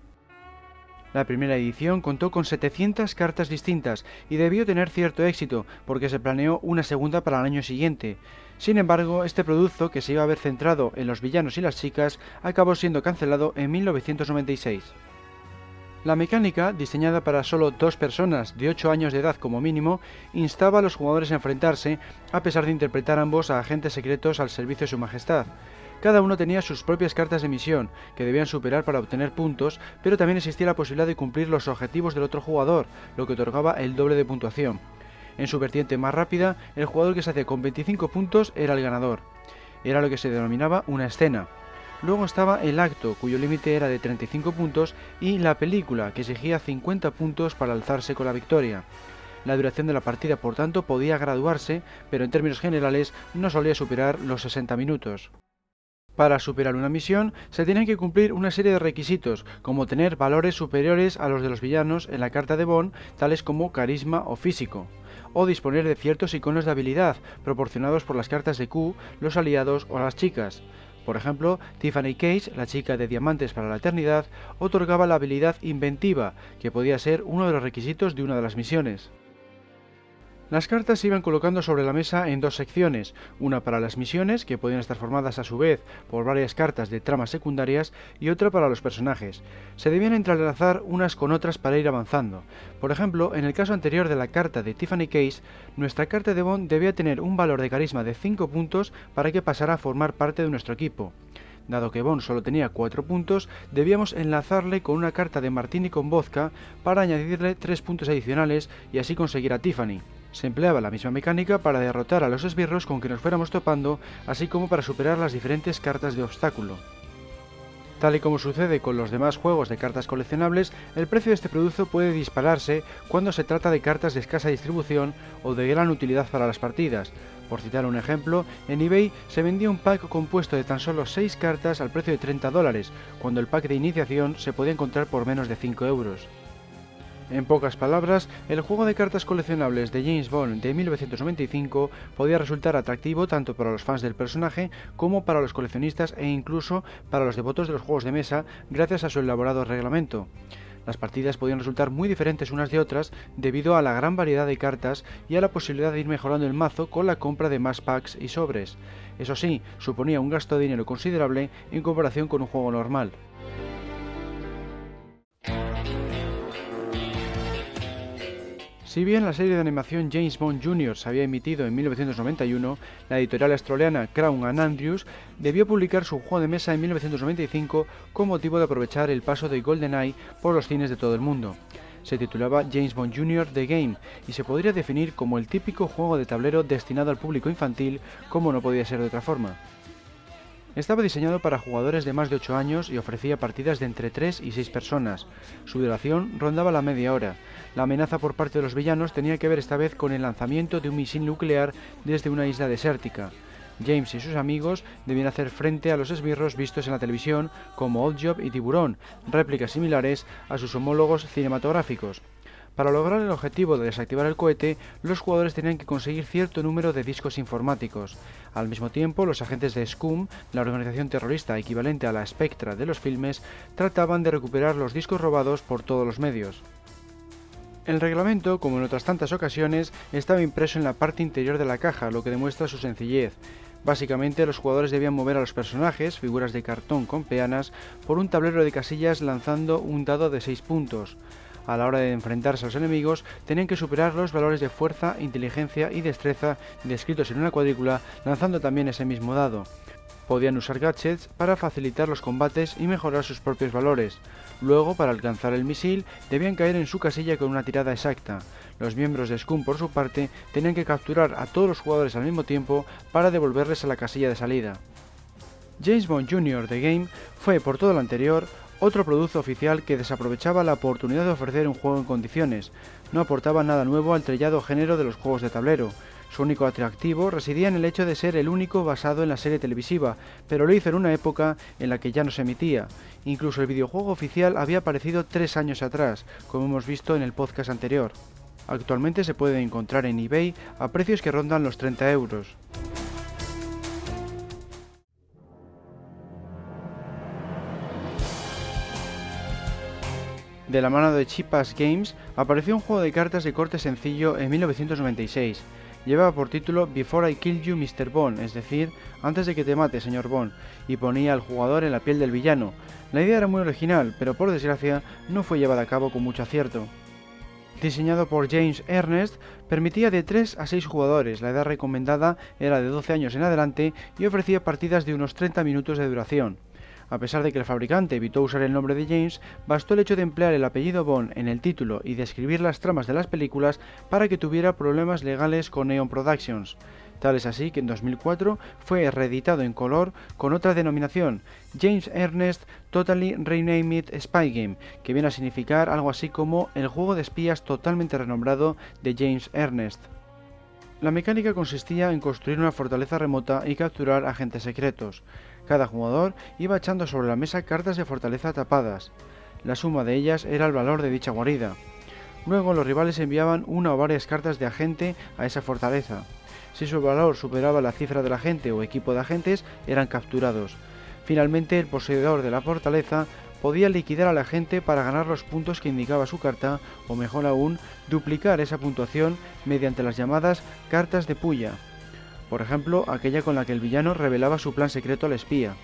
La primera edición contó con 700 cartas distintas y debió tener cierto éxito porque se planeó una segunda para el año siguiente. Sin embargo, este producto, que se iba a haber centrado en los villanos y las chicas, acabó siendo cancelado en 1996. La mecánica, diseñada para solo dos personas de 8 años de edad como mínimo, instaba a los jugadores a enfrentarse, a pesar de interpretar ambos a agentes secretos al servicio de su majestad. Cada uno tenía sus propias cartas de misión, que debían superar para obtener puntos, pero también existía la posibilidad de cumplir los objetivos del otro jugador, lo que otorgaba el doble de puntuación. En su vertiente más rápida, el jugador que se hacía con 25 puntos era el ganador. Era lo que se denominaba una escena. Luego estaba el acto, cuyo límite era de 35 puntos, y la película, que exigía 50 puntos para alzarse con la victoria. La duración de la partida, por tanto, podía graduarse, pero en términos generales no solía superar los 60 minutos. Para superar una misión se tenían que cumplir una serie de requisitos, como tener valores superiores a los de los villanos en la carta de Bond, tales como carisma o físico, o disponer de ciertos iconos de habilidad proporcionados por las cartas de Q, los aliados o las chicas. Por ejemplo, Tiffany Case, la chica de Diamantes para la Eternidad, otorgaba la habilidad inventiva, que podía ser uno de los requisitos de una de las misiones. Las cartas se iban colocando sobre la mesa en dos secciones, una para las misiones, que podían estar formadas a su vez por varias cartas de tramas secundarias, y otra para los personajes. Se debían entrelazar unas con otras para ir avanzando. Por ejemplo, en el caso anterior de la carta de Tiffany Case, nuestra carta de Bond debía tener un valor de carisma de 5 puntos para que pasara a formar parte de nuestro equipo. Dado que Bond solo tenía 4 puntos, debíamos enlazarle con una carta de Martini con vodka para añadirle 3 puntos adicionales y así conseguir a Tiffany. Se empleaba la misma mecánica para derrotar a los esbirros con que nos fuéramos topando, así como para superar las diferentes cartas de obstáculo. Tal y como sucede con los demás juegos de cartas coleccionables, el precio de este producto puede dispararse cuando se trata de cartas de escasa distribución o de gran utilidad para las partidas. Por citar un ejemplo, en eBay se vendía un pack compuesto de tan solo 6 cartas al precio de 30 dólares, cuando el pack de iniciación se podía encontrar por menos de 5 euros. En pocas palabras, el juego de cartas coleccionables de James Bond de 1995 podía resultar atractivo tanto para los fans del personaje como para los coleccionistas e incluso para los devotos de los juegos de mesa gracias a su elaborado reglamento. Las partidas podían resultar muy diferentes unas de otras debido a la gran variedad de cartas y a la posibilidad de ir mejorando el mazo con la compra de más packs y sobres. Eso sí, suponía un gasto de dinero considerable en comparación con un juego normal. Si bien la serie de animación James Bond Jr. se había emitido en 1991, la editorial australiana Crown and Andrews debió publicar su juego de mesa en 1995 con motivo de aprovechar el paso de GoldenEye por los cines de todo el mundo. Se titulaba James Bond Jr. The Game y se podría definir como el típico juego de tablero destinado al público infantil, como no podía ser de otra forma. Estaba diseñado para jugadores de más de 8 años y ofrecía partidas de entre 3 y 6 personas. Su duración rondaba la media hora. La amenaza por parte de los villanos tenía que ver esta vez con el lanzamiento de un misil nuclear desde una isla desértica. James y sus amigos debían hacer frente a los esbirros vistos en la televisión como Old Job y Tiburón, réplicas similares a sus homólogos cinematográficos. Para lograr el objetivo de desactivar el cohete, los jugadores tenían que conseguir cierto número de discos informáticos. Al mismo tiempo, los agentes de SCUM, la organización terrorista equivalente a la Spectra de los filmes, trataban de recuperar los discos robados por todos los medios. El reglamento, como en otras tantas ocasiones, estaba impreso en la parte interior de la caja, lo que demuestra su sencillez. Básicamente los jugadores debían mover a los personajes, figuras de cartón con peanas, por un tablero de casillas lanzando un dado de 6 puntos a la hora de enfrentarse a los enemigos, tenían que superar los valores de fuerza, inteligencia y destreza descritos en una cuadrícula, lanzando también ese mismo dado. Podían usar gadgets para facilitar los combates y mejorar sus propios valores. Luego, para alcanzar el misil, debían caer en su casilla con una tirada exacta. Los miembros de Scum, por su parte, tenían que capturar a todos los jugadores al mismo tiempo para devolverles a la casilla de salida. James Bond Jr. The Game fue, por todo lo anterior, otro producto oficial que desaprovechaba la oportunidad de ofrecer un juego en condiciones, no aportaba nada nuevo al trillado género de los juegos de tablero. Su único atractivo residía en el hecho de ser el único basado en la serie televisiva, pero lo hizo en una época en la que ya no se emitía. Incluso el videojuego oficial había aparecido tres años atrás, como hemos visto en el podcast anterior. Actualmente se puede encontrar en eBay a precios que rondan los 30 euros. De la mano de Chipas Games apareció un juego de cartas de corte sencillo en 1996. Llevaba por título Before I Kill You Mr. Bond, es decir, antes de que te mate, señor Bond, y ponía al jugador en la piel del villano. La idea era muy original, pero por desgracia no fue llevada a cabo con mucho acierto. Diseñado por James Ernest, permitía de 3 a 6 jugadores, la edad recomendada era de 12 años en adelante y ofrecía partidas de unos 30 minutos de duración. A pesar de que el fabricante evitó usar el nombre de James, bastó el hecho de emplear el apellido Bond en el título y describir las tramas de las películas para que tuviera problemas legales con Neon Productions. Tal es así que en 2004 fue reeditado en color con otra denominación, James Ernest Totally Renamed Spy Game, que viene a significar algo así como el juego de espías totalmente renombrado de James Ernest. La mecánica consistía en construir una fortaleza remota y capturar agentes secretos. Cada jugador iba echando sobre la mesa cartas de fortaleza tapadas. La suma de ellas era el valor de dicha guarida. Luego los rivales enviaban una o varias cartas de agente a esa fortaleza. Si su valor superaba la cifra del agente o equipo de agentes, eran capturados. Finalmente, el poseedor de la fortaleza podía liquidar a la gente para ganar los puntos que indicaba su carta, o mejor aún, duplicar esa puntuación mediante las llamadas cartas de puya. Por ejemplo, aquella con la que el villano revelaba su plan secreto al espía.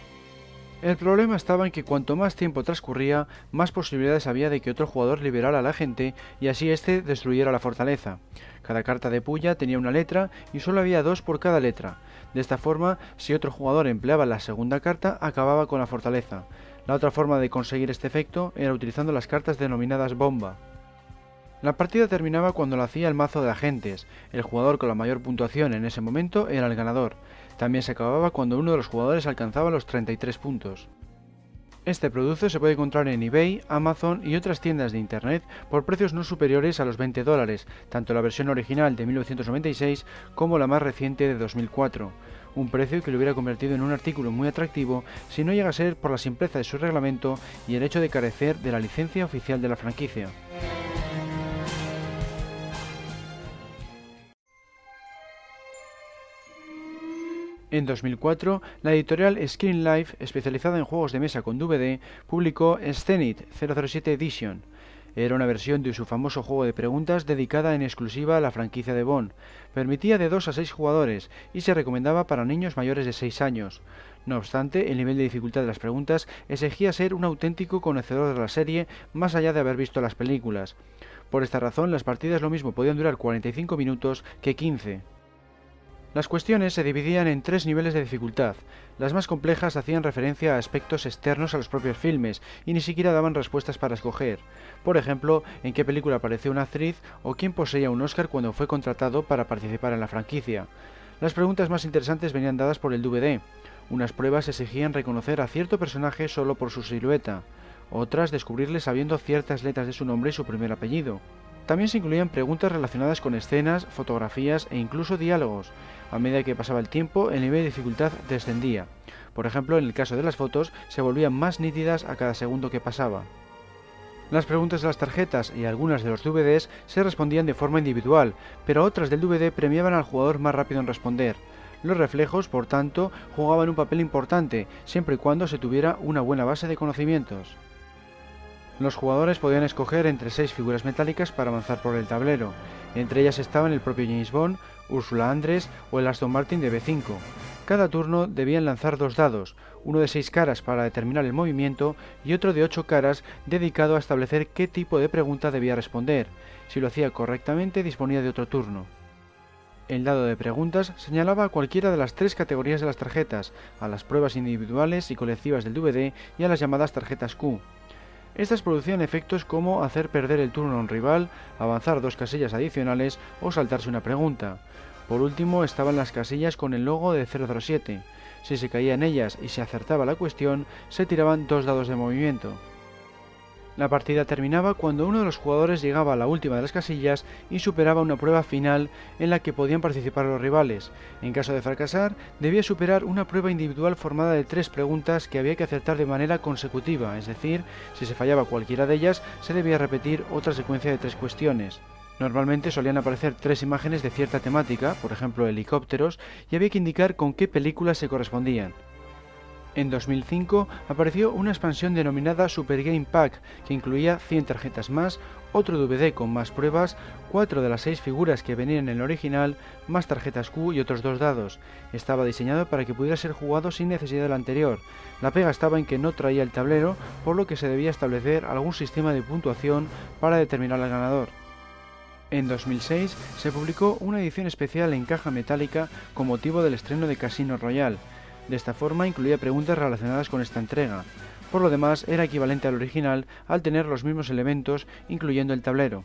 El problema estaba en que cuanto más tiempo transcurría, más posibilidades había de que otro jugador liberara a la gente y así éste destruyera la fortaleza. Cada carta de puya tenía una letra y solo había dos por cada letra. De esta forma, si otro jugador empleaba la segunda carta, acababa con la fortaleza. La otra forma de conseguir este efecto era utilizando las cartas denominadas bomba. La partida terminaba cuando lo hacía el mazo de agentes. El jugador con la mayor puntuación en ese momento era el ganador. También se acababa cuando uno de los jugadores alcanzaba los 33 puntos. Este producto se puede encontrar en eBay, Amazon y otras tiendas de Internet por precios no superiores a los 20 dólares, tanto la versión original de 1996 como la más reciente de 2004. Un precio que lo hubiera convertido en un artículo muy atractivo si no llega a ser por la simpleza de su reglamento y el hecho de carecer de la licencia oficial de la franquicia. En 2004, la editorial Screen Life, especializada en juegos de mesa con DVD, publicó Scenit 007 Edition. Era una versión de su famoso juego de preguntas dedicada en exclusiva a la franquicia de Bond. Permitía de 2 a 6 jugadores y se recomendaba para niños mayores de 6 años. No obstante, el nivel de dificultad de las preguntas exigía ser un auténtico conocedor de la serie más allá de haber visto las películas. Por esta razón, las partidas lo mismo podían durar 45 minutos que 15. Las cuestiones se dividían en tres niveles de dificultad. Las más complejas hacían referencia a aspectos externos a los propios filmes y ni siquiera daban respuestas para escoger. Por ejemplo, en qué película apareció una actriz o quién poseía un Oscar cuando fue contratado para participar en la franquicia. Las preguntas más interesantes venían dadas por el DVD. Unas pruebas exigían reconocer a cierto personaje solo por su silueta, otras descubrirle sabiendo ciertas letras de su nombre y su primer apellido. También se incluían preguntas relacionadas con escenas, fotografías e incluso diálogos. A medida que pasaba el tiempo, el nivel de dificultad descendía. Por ejemplo, en el caso de las fotos, se volvían más nítidas a cada segundo que pasaba. Las preguntas de las tarjetas y algunas de los DVDs se respondían de forma individual, pero otras del DVD premiaban al jugador más rápido en responder. Los reflejos, por tanto, jugaban un papel importante, siempre y cuando se tuviera una buena base de conocimientos. Los jugadores podían escoger entre seis figuras metálicas para avanzar por el tablero. Entre ellas estaban el propio James Bond, Ursula Andrés o el Aston Martin de B5. Cada turno debían lanzar dos dados, uno de seis caras para determinar el movimiento y otro de ocho caras dedicado a establecer qué tipo de pregunta debía responder. Si lo hacía correctamente disponía de otro turno. El dado de preguntas señalaba a cualquiera de las tres categorías de las tarjetas, a las pruebas individuales y colectivas del DVD y a las llamadas tarjetas Q. Estas producían efectos como hacer perder el turno a un rival, avanzar dos casillas adicionales o saltarse una pregunta. Por último estaban las casillas con el logo de 007. Si se caía en ellas y se acertaba la cuestión, se tiraban dos dados de movimiento. La partida terminaba cuando uno de los jugadores llegaba a la última de las casillas y superaba una prueba final en la que podían participar los rivales. En caso de fracasar, debía superar una prueba individual formada de tres preguntas que había que acertar de manera consecutiva, es decir, si se fallaba cualquiera de ellas, se debía repetir otra secuencia de tres cuestiones. Normalmente solían aparecer tres imágenes de cierta temática, por ejemplo helicópteros, y había que indicar con qué películas se correspondían. En 2005 apareció una expansión denominada Super Game Pack, que incluía 100 tarjetas más, otro DVD con más pruebas, 4 de las 6 figuras que venían en el original, más tarjetas Q y otros dos dados. Estaba diseñado para que pudiera ser jugado sin necesidad del anterior. La pega estaba en que no traía el tablero, por lo que se debía establecer algún sistema de puntuación para determinar al ganador. En 2006 se publicó una edición especial en caja metálica con motivo del estreno de Casino Royale. De esta forma incluía preguntas relacionadas con esta entrega. Por lo demás, era equivalente al original al tener los mismos elementos, incluyendo el tablero.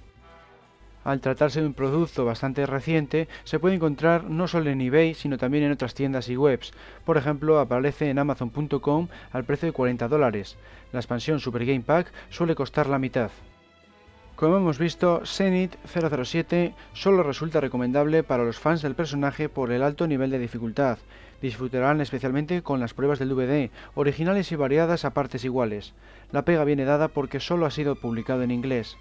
Al tratarse de un producto bastante reciente, se puede encontrar no solo en eBay, sino también en otras tiendas y webs. Por ejemplo, aparece en amazon.com al precio de 40 dólares. La expansión Super Game Pack suele costar la mitad. Como hemos visto, Zenith 007 solo resulta recomendable para los fans del personaje por el alto nivel de dificultad. Disfrutarán especialmente con las pruebas del DVD, originales y variadas a partes iguales. La pega viene dada porque solo ha sido publicado en inglés.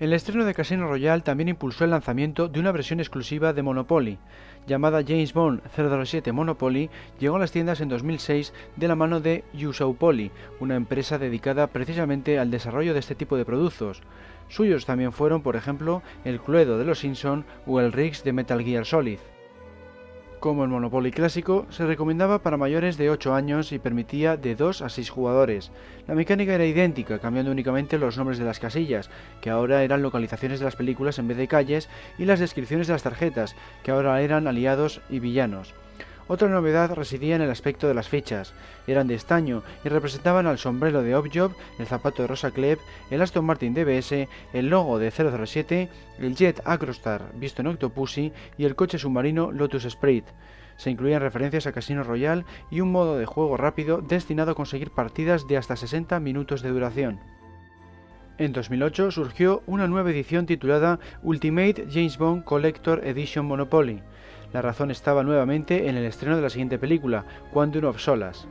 El estreno de Casino Royale también impulsó el lanzamiento de una versión exclusiva de Monopoly, llamada James Bond 007 Monopoly, llegó a las tiendas en 2006 de la mano de Poly, una empresa dedicada precisamente al desarrollo de este tipo de productos. Suyos también fueron, por ejemplo, el Cluedo de los Simpson o el Riggs de Metal Gear Solid. Como el Monopoly clásico, se recomendaba para mayores de 8 años y permitía de 2 a 6 jugadores. La mecánica era idéntica, cambiando únicamente los nombres de las casillas, que ahora eran localizaciones de las películas en vez de calles, y las descripciones de las tarjetas, que ahora eran aliados y villanos. Otra novedad residía en el aspecto de las fichas. Eran de estaño y representaban al sombrero de Objob, el zapato de Rosa Klebb, el Aston Martin DBS, el logo de 007, el Jet Acrostar visto en Octopussy y el coche submarino Lotus Sprite. Se incluían referencias a Casino Royale y un modo de juego rápido destinado a conseguir partidas de hasta 60 minutos de duración. En 2008 surgió una nueva edición titulada Ultimate James Bond Collector Edition Monopoly. La razón estaba nuevamente en el estreno de la siguiente película, Quantum of Solas.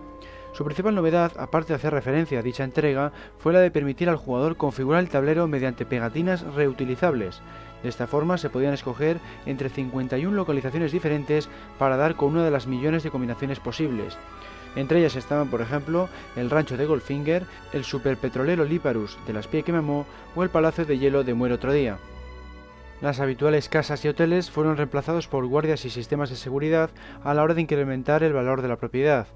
Su principal novedad, aparte de hacer referencia a dicha entrega, fue la de permitir al jugador configurar el tablero mediante pegatinas reutilizables. De esta forma se podían escoger entre 51 localizaciones diferentes para dar con una de las millones de combinaciones posibles. Entre ellas estaban, por ejemplo, el rancho de Goldfinger, el superpetrolero Liparus de las Pie que Mamó o el palacio de hielo de Muere otro día. Las habituales casas y hoteles fueron reemplazados por guardias y sistemas de seguridad a la hora de incrementar el valor de la propiedad.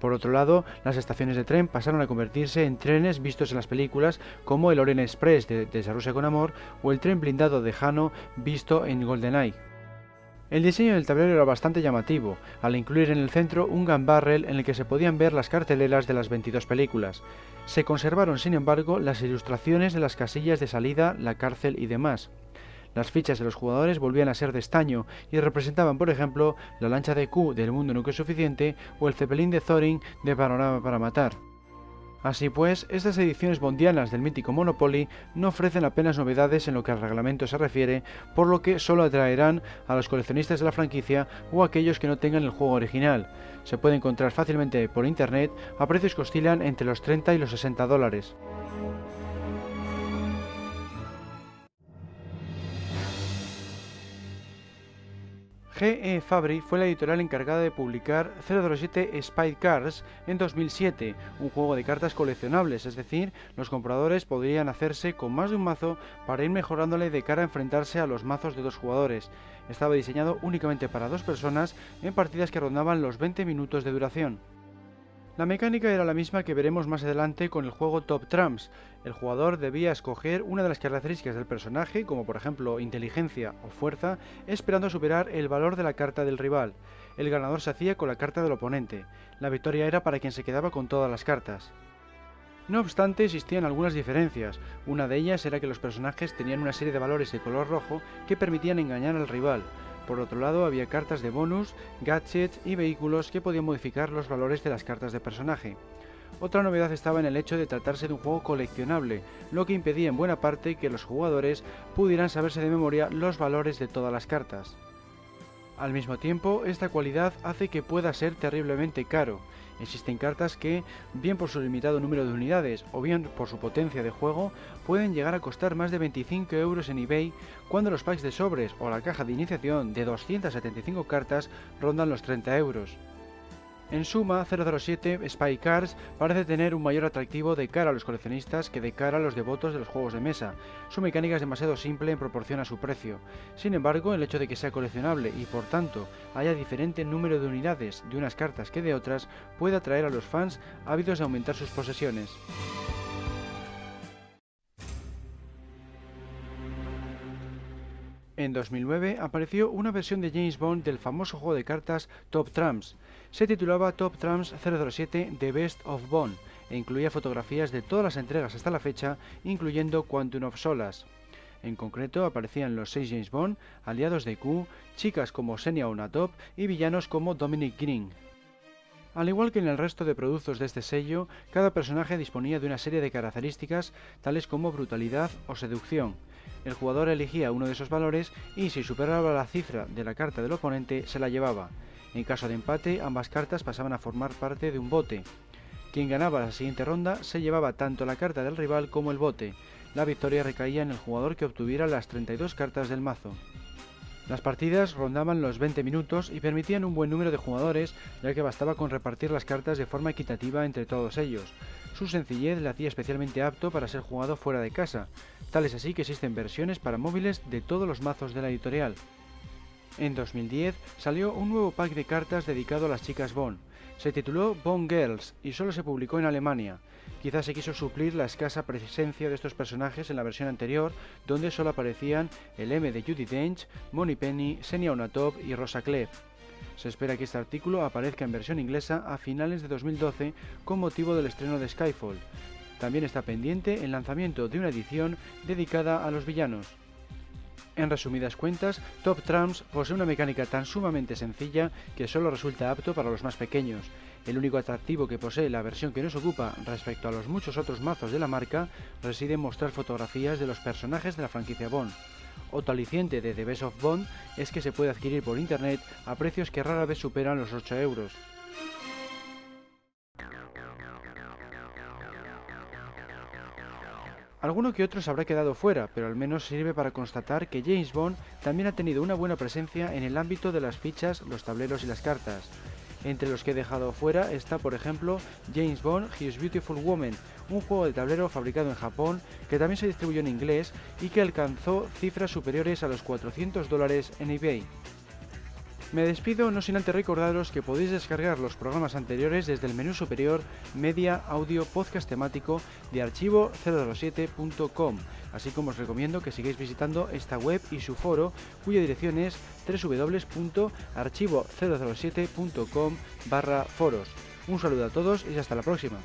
Por otro lado, las estaciones de tren pasaron a convertirse en trenes vistos en las películas como el Orient Express de Desarrollo con Amor o el tren blindado de Jano visto en GoldenEye. El diseño del tablero era bastante llamativo, al incluir en el centro un gun en el que se podían ver las carteleras de las 22 películas. Se conservaron, sin embargo, las ilustraciones de las casillas de salida, la cárcel y demás. Las fichas de los jugadores volvían a ser de estaño y representaban, por ejemplo, la lancha de Q del mundo nunca suficiente o el Zeppelin de Thorin de Panorama para Matar. Así pues, estas ediciones bondianas del mítico Monopoly no ofrecen apenas novedades en lo que al reglamento se refiere, por lo que solo atraerán a los coleccionistas de la franquicia o a aquellos que no tengan el juego original. Se puede encontrar fácilmente por internet a precios que oscilan entre los 30 y los 60 dólares. GE Fabry fue la editorial encargada de publicar 007 Spy Cards en 2007, un juego de cartas coleccionables, es decir, los compradores podrían hacerse con más de un mazo para ir mejorándole de cara a enfrentarse a los mazos de dos jugadores. Estaba diseñado únicamente para dos personas en partidas que rondaban los 20 minutos de duración. La mecánica era la misma que veremos más adelante con el juego Top Trumps. El jugador debía escoger una de las características del personaje, como por ejemplo inteligencia o fuerza, esperando superar el valor de la carta del rival. El ganador se hacía con la carta del oponente. La victoria era para quien se quedaba con todas las cartas. No obstante, existían algunas diferencias. Una de ellas era que los personajes tenían una serie de valores de color rojo que permitían engañar al rival. Por otro lado, había cartas de bonus, gadgets y vehículos que podían modificar los valores de las cartas de personaje. Otra novedad estaba en el hecho de tratarse de un juego coleccionable, lo que impedía en buena parte que los jugadores pudieran saberse de memoria los valores de todas las cartas. Al mismo tiempo, esta cualidad hace que pueda ser terriblemente caro, Existen cartas que, bien por su limitado número de unidades o bien por su potencia de juego, pueden llegar a costar más de 25 euros en eBay cuando los packs de sobres o la caja de iniciación de 275 cartas rondan los 30 euros. En suma, 007 Spy Cards parece tener un mayor atractivo de cara a los coleccionistas que de cara a los devotos de los juegos de mesa. Su mecánica es demasiado simple en proporción a su precio. Sin embargo, el hecho de que sea coleccionable y por tanto haya diferente número de unidades de unas cartas que de otras puede atraer a los fans ávidos de aumentar sus posesiones. En 2009 apareció una versión de James Bond del famoso juego de cartas Top Trumps. Se titulaba Top Trumps 007 The Best of Bond e incluía fotografías de todas las entregas hasta la fecha, incluyendo Quantum of Solas. En concreto aparecían los seis James Bond, aliados de Q, chicas como Senia Onatop y villanos como Dominic Green. Al igual que en el resto de productos de este sello, cada personaje disponía de una serie de características tales como brutalidad o seducción, el jugador elegía uno de esos valores y si superaba la cifra de la carta del oponente se la llevaba. En caso de empate, ambas cartas pasaban a formar parte de un bote. Quien ganaba la siguiente ronda se llevaba tanto la carta del rival como el bote. la victoria recaía en el jugador que obtuviera las 32 cartas del mazo. Las partidas rondaban los 20 minutos y permitían un buen número de jugadores, ya que bastaba con repartir las cartas de forma equitativa entre todos ellos. Su sencillez le hacía especialmente apto para ser jugado fuera de casa, tal es así que existen versiones para móviles de todos los mazos de la editorial. En 2010 salió un nuevo pack de cartas dedicado a las chicas Bond. Se tituló Bond Girls y solo se publicó en Alemania. Quizás se quiso suplir la escasa presencia de estos personajes en la versión anterior, donde solo aparecían el M de Judy Dench, Moni Penny, Senia Onatop y Rosa Klebb. Se espera que este artículo aparezca en versión inglesa a finales de 2012 con motivo del estreno de Skyfall. También está pendiente el lanzamiento de una edición dedicada a los villanos. En resumidas cuentas, Top Trumps posee una mecánica tan sumamente sencilla que solo resulta apto para los más pequeños. El único atractivo que posee la versión que nos ocupa respecto a los muchos otros mazos de la marca reside en mostrar fotografías de los personajes de la franquicia Bond. Otro aliciente de The Best of Bond es que se puede adquirir por internet a precios que rara vez superan los 8 euros. Alguno que otro se habrá quedado fuera, pero al menos sirve para constatar que James Bond también ha tenido una buena presencia en el ámbito de las fichas, los tableros y las cartas. Entre los que he dejado fuera está, por ejemplo, James Bond His Beautiful Woman, un juego de tablero fabricado en Japón que también se distribuyó en inglés y que alcanzó cifras superiores a los 400 dólares en eBay. Me despido no sin antes recordaros que podéis descargar los programas anteriores desde el menú superior Media Audio Podcast temático de archivo 007.com, así como os recomiendo que sigáis visitando esta web y su foro, cuya dirección es www.archivo007.com barra foros. Un saludo a todos y hasta la próxima.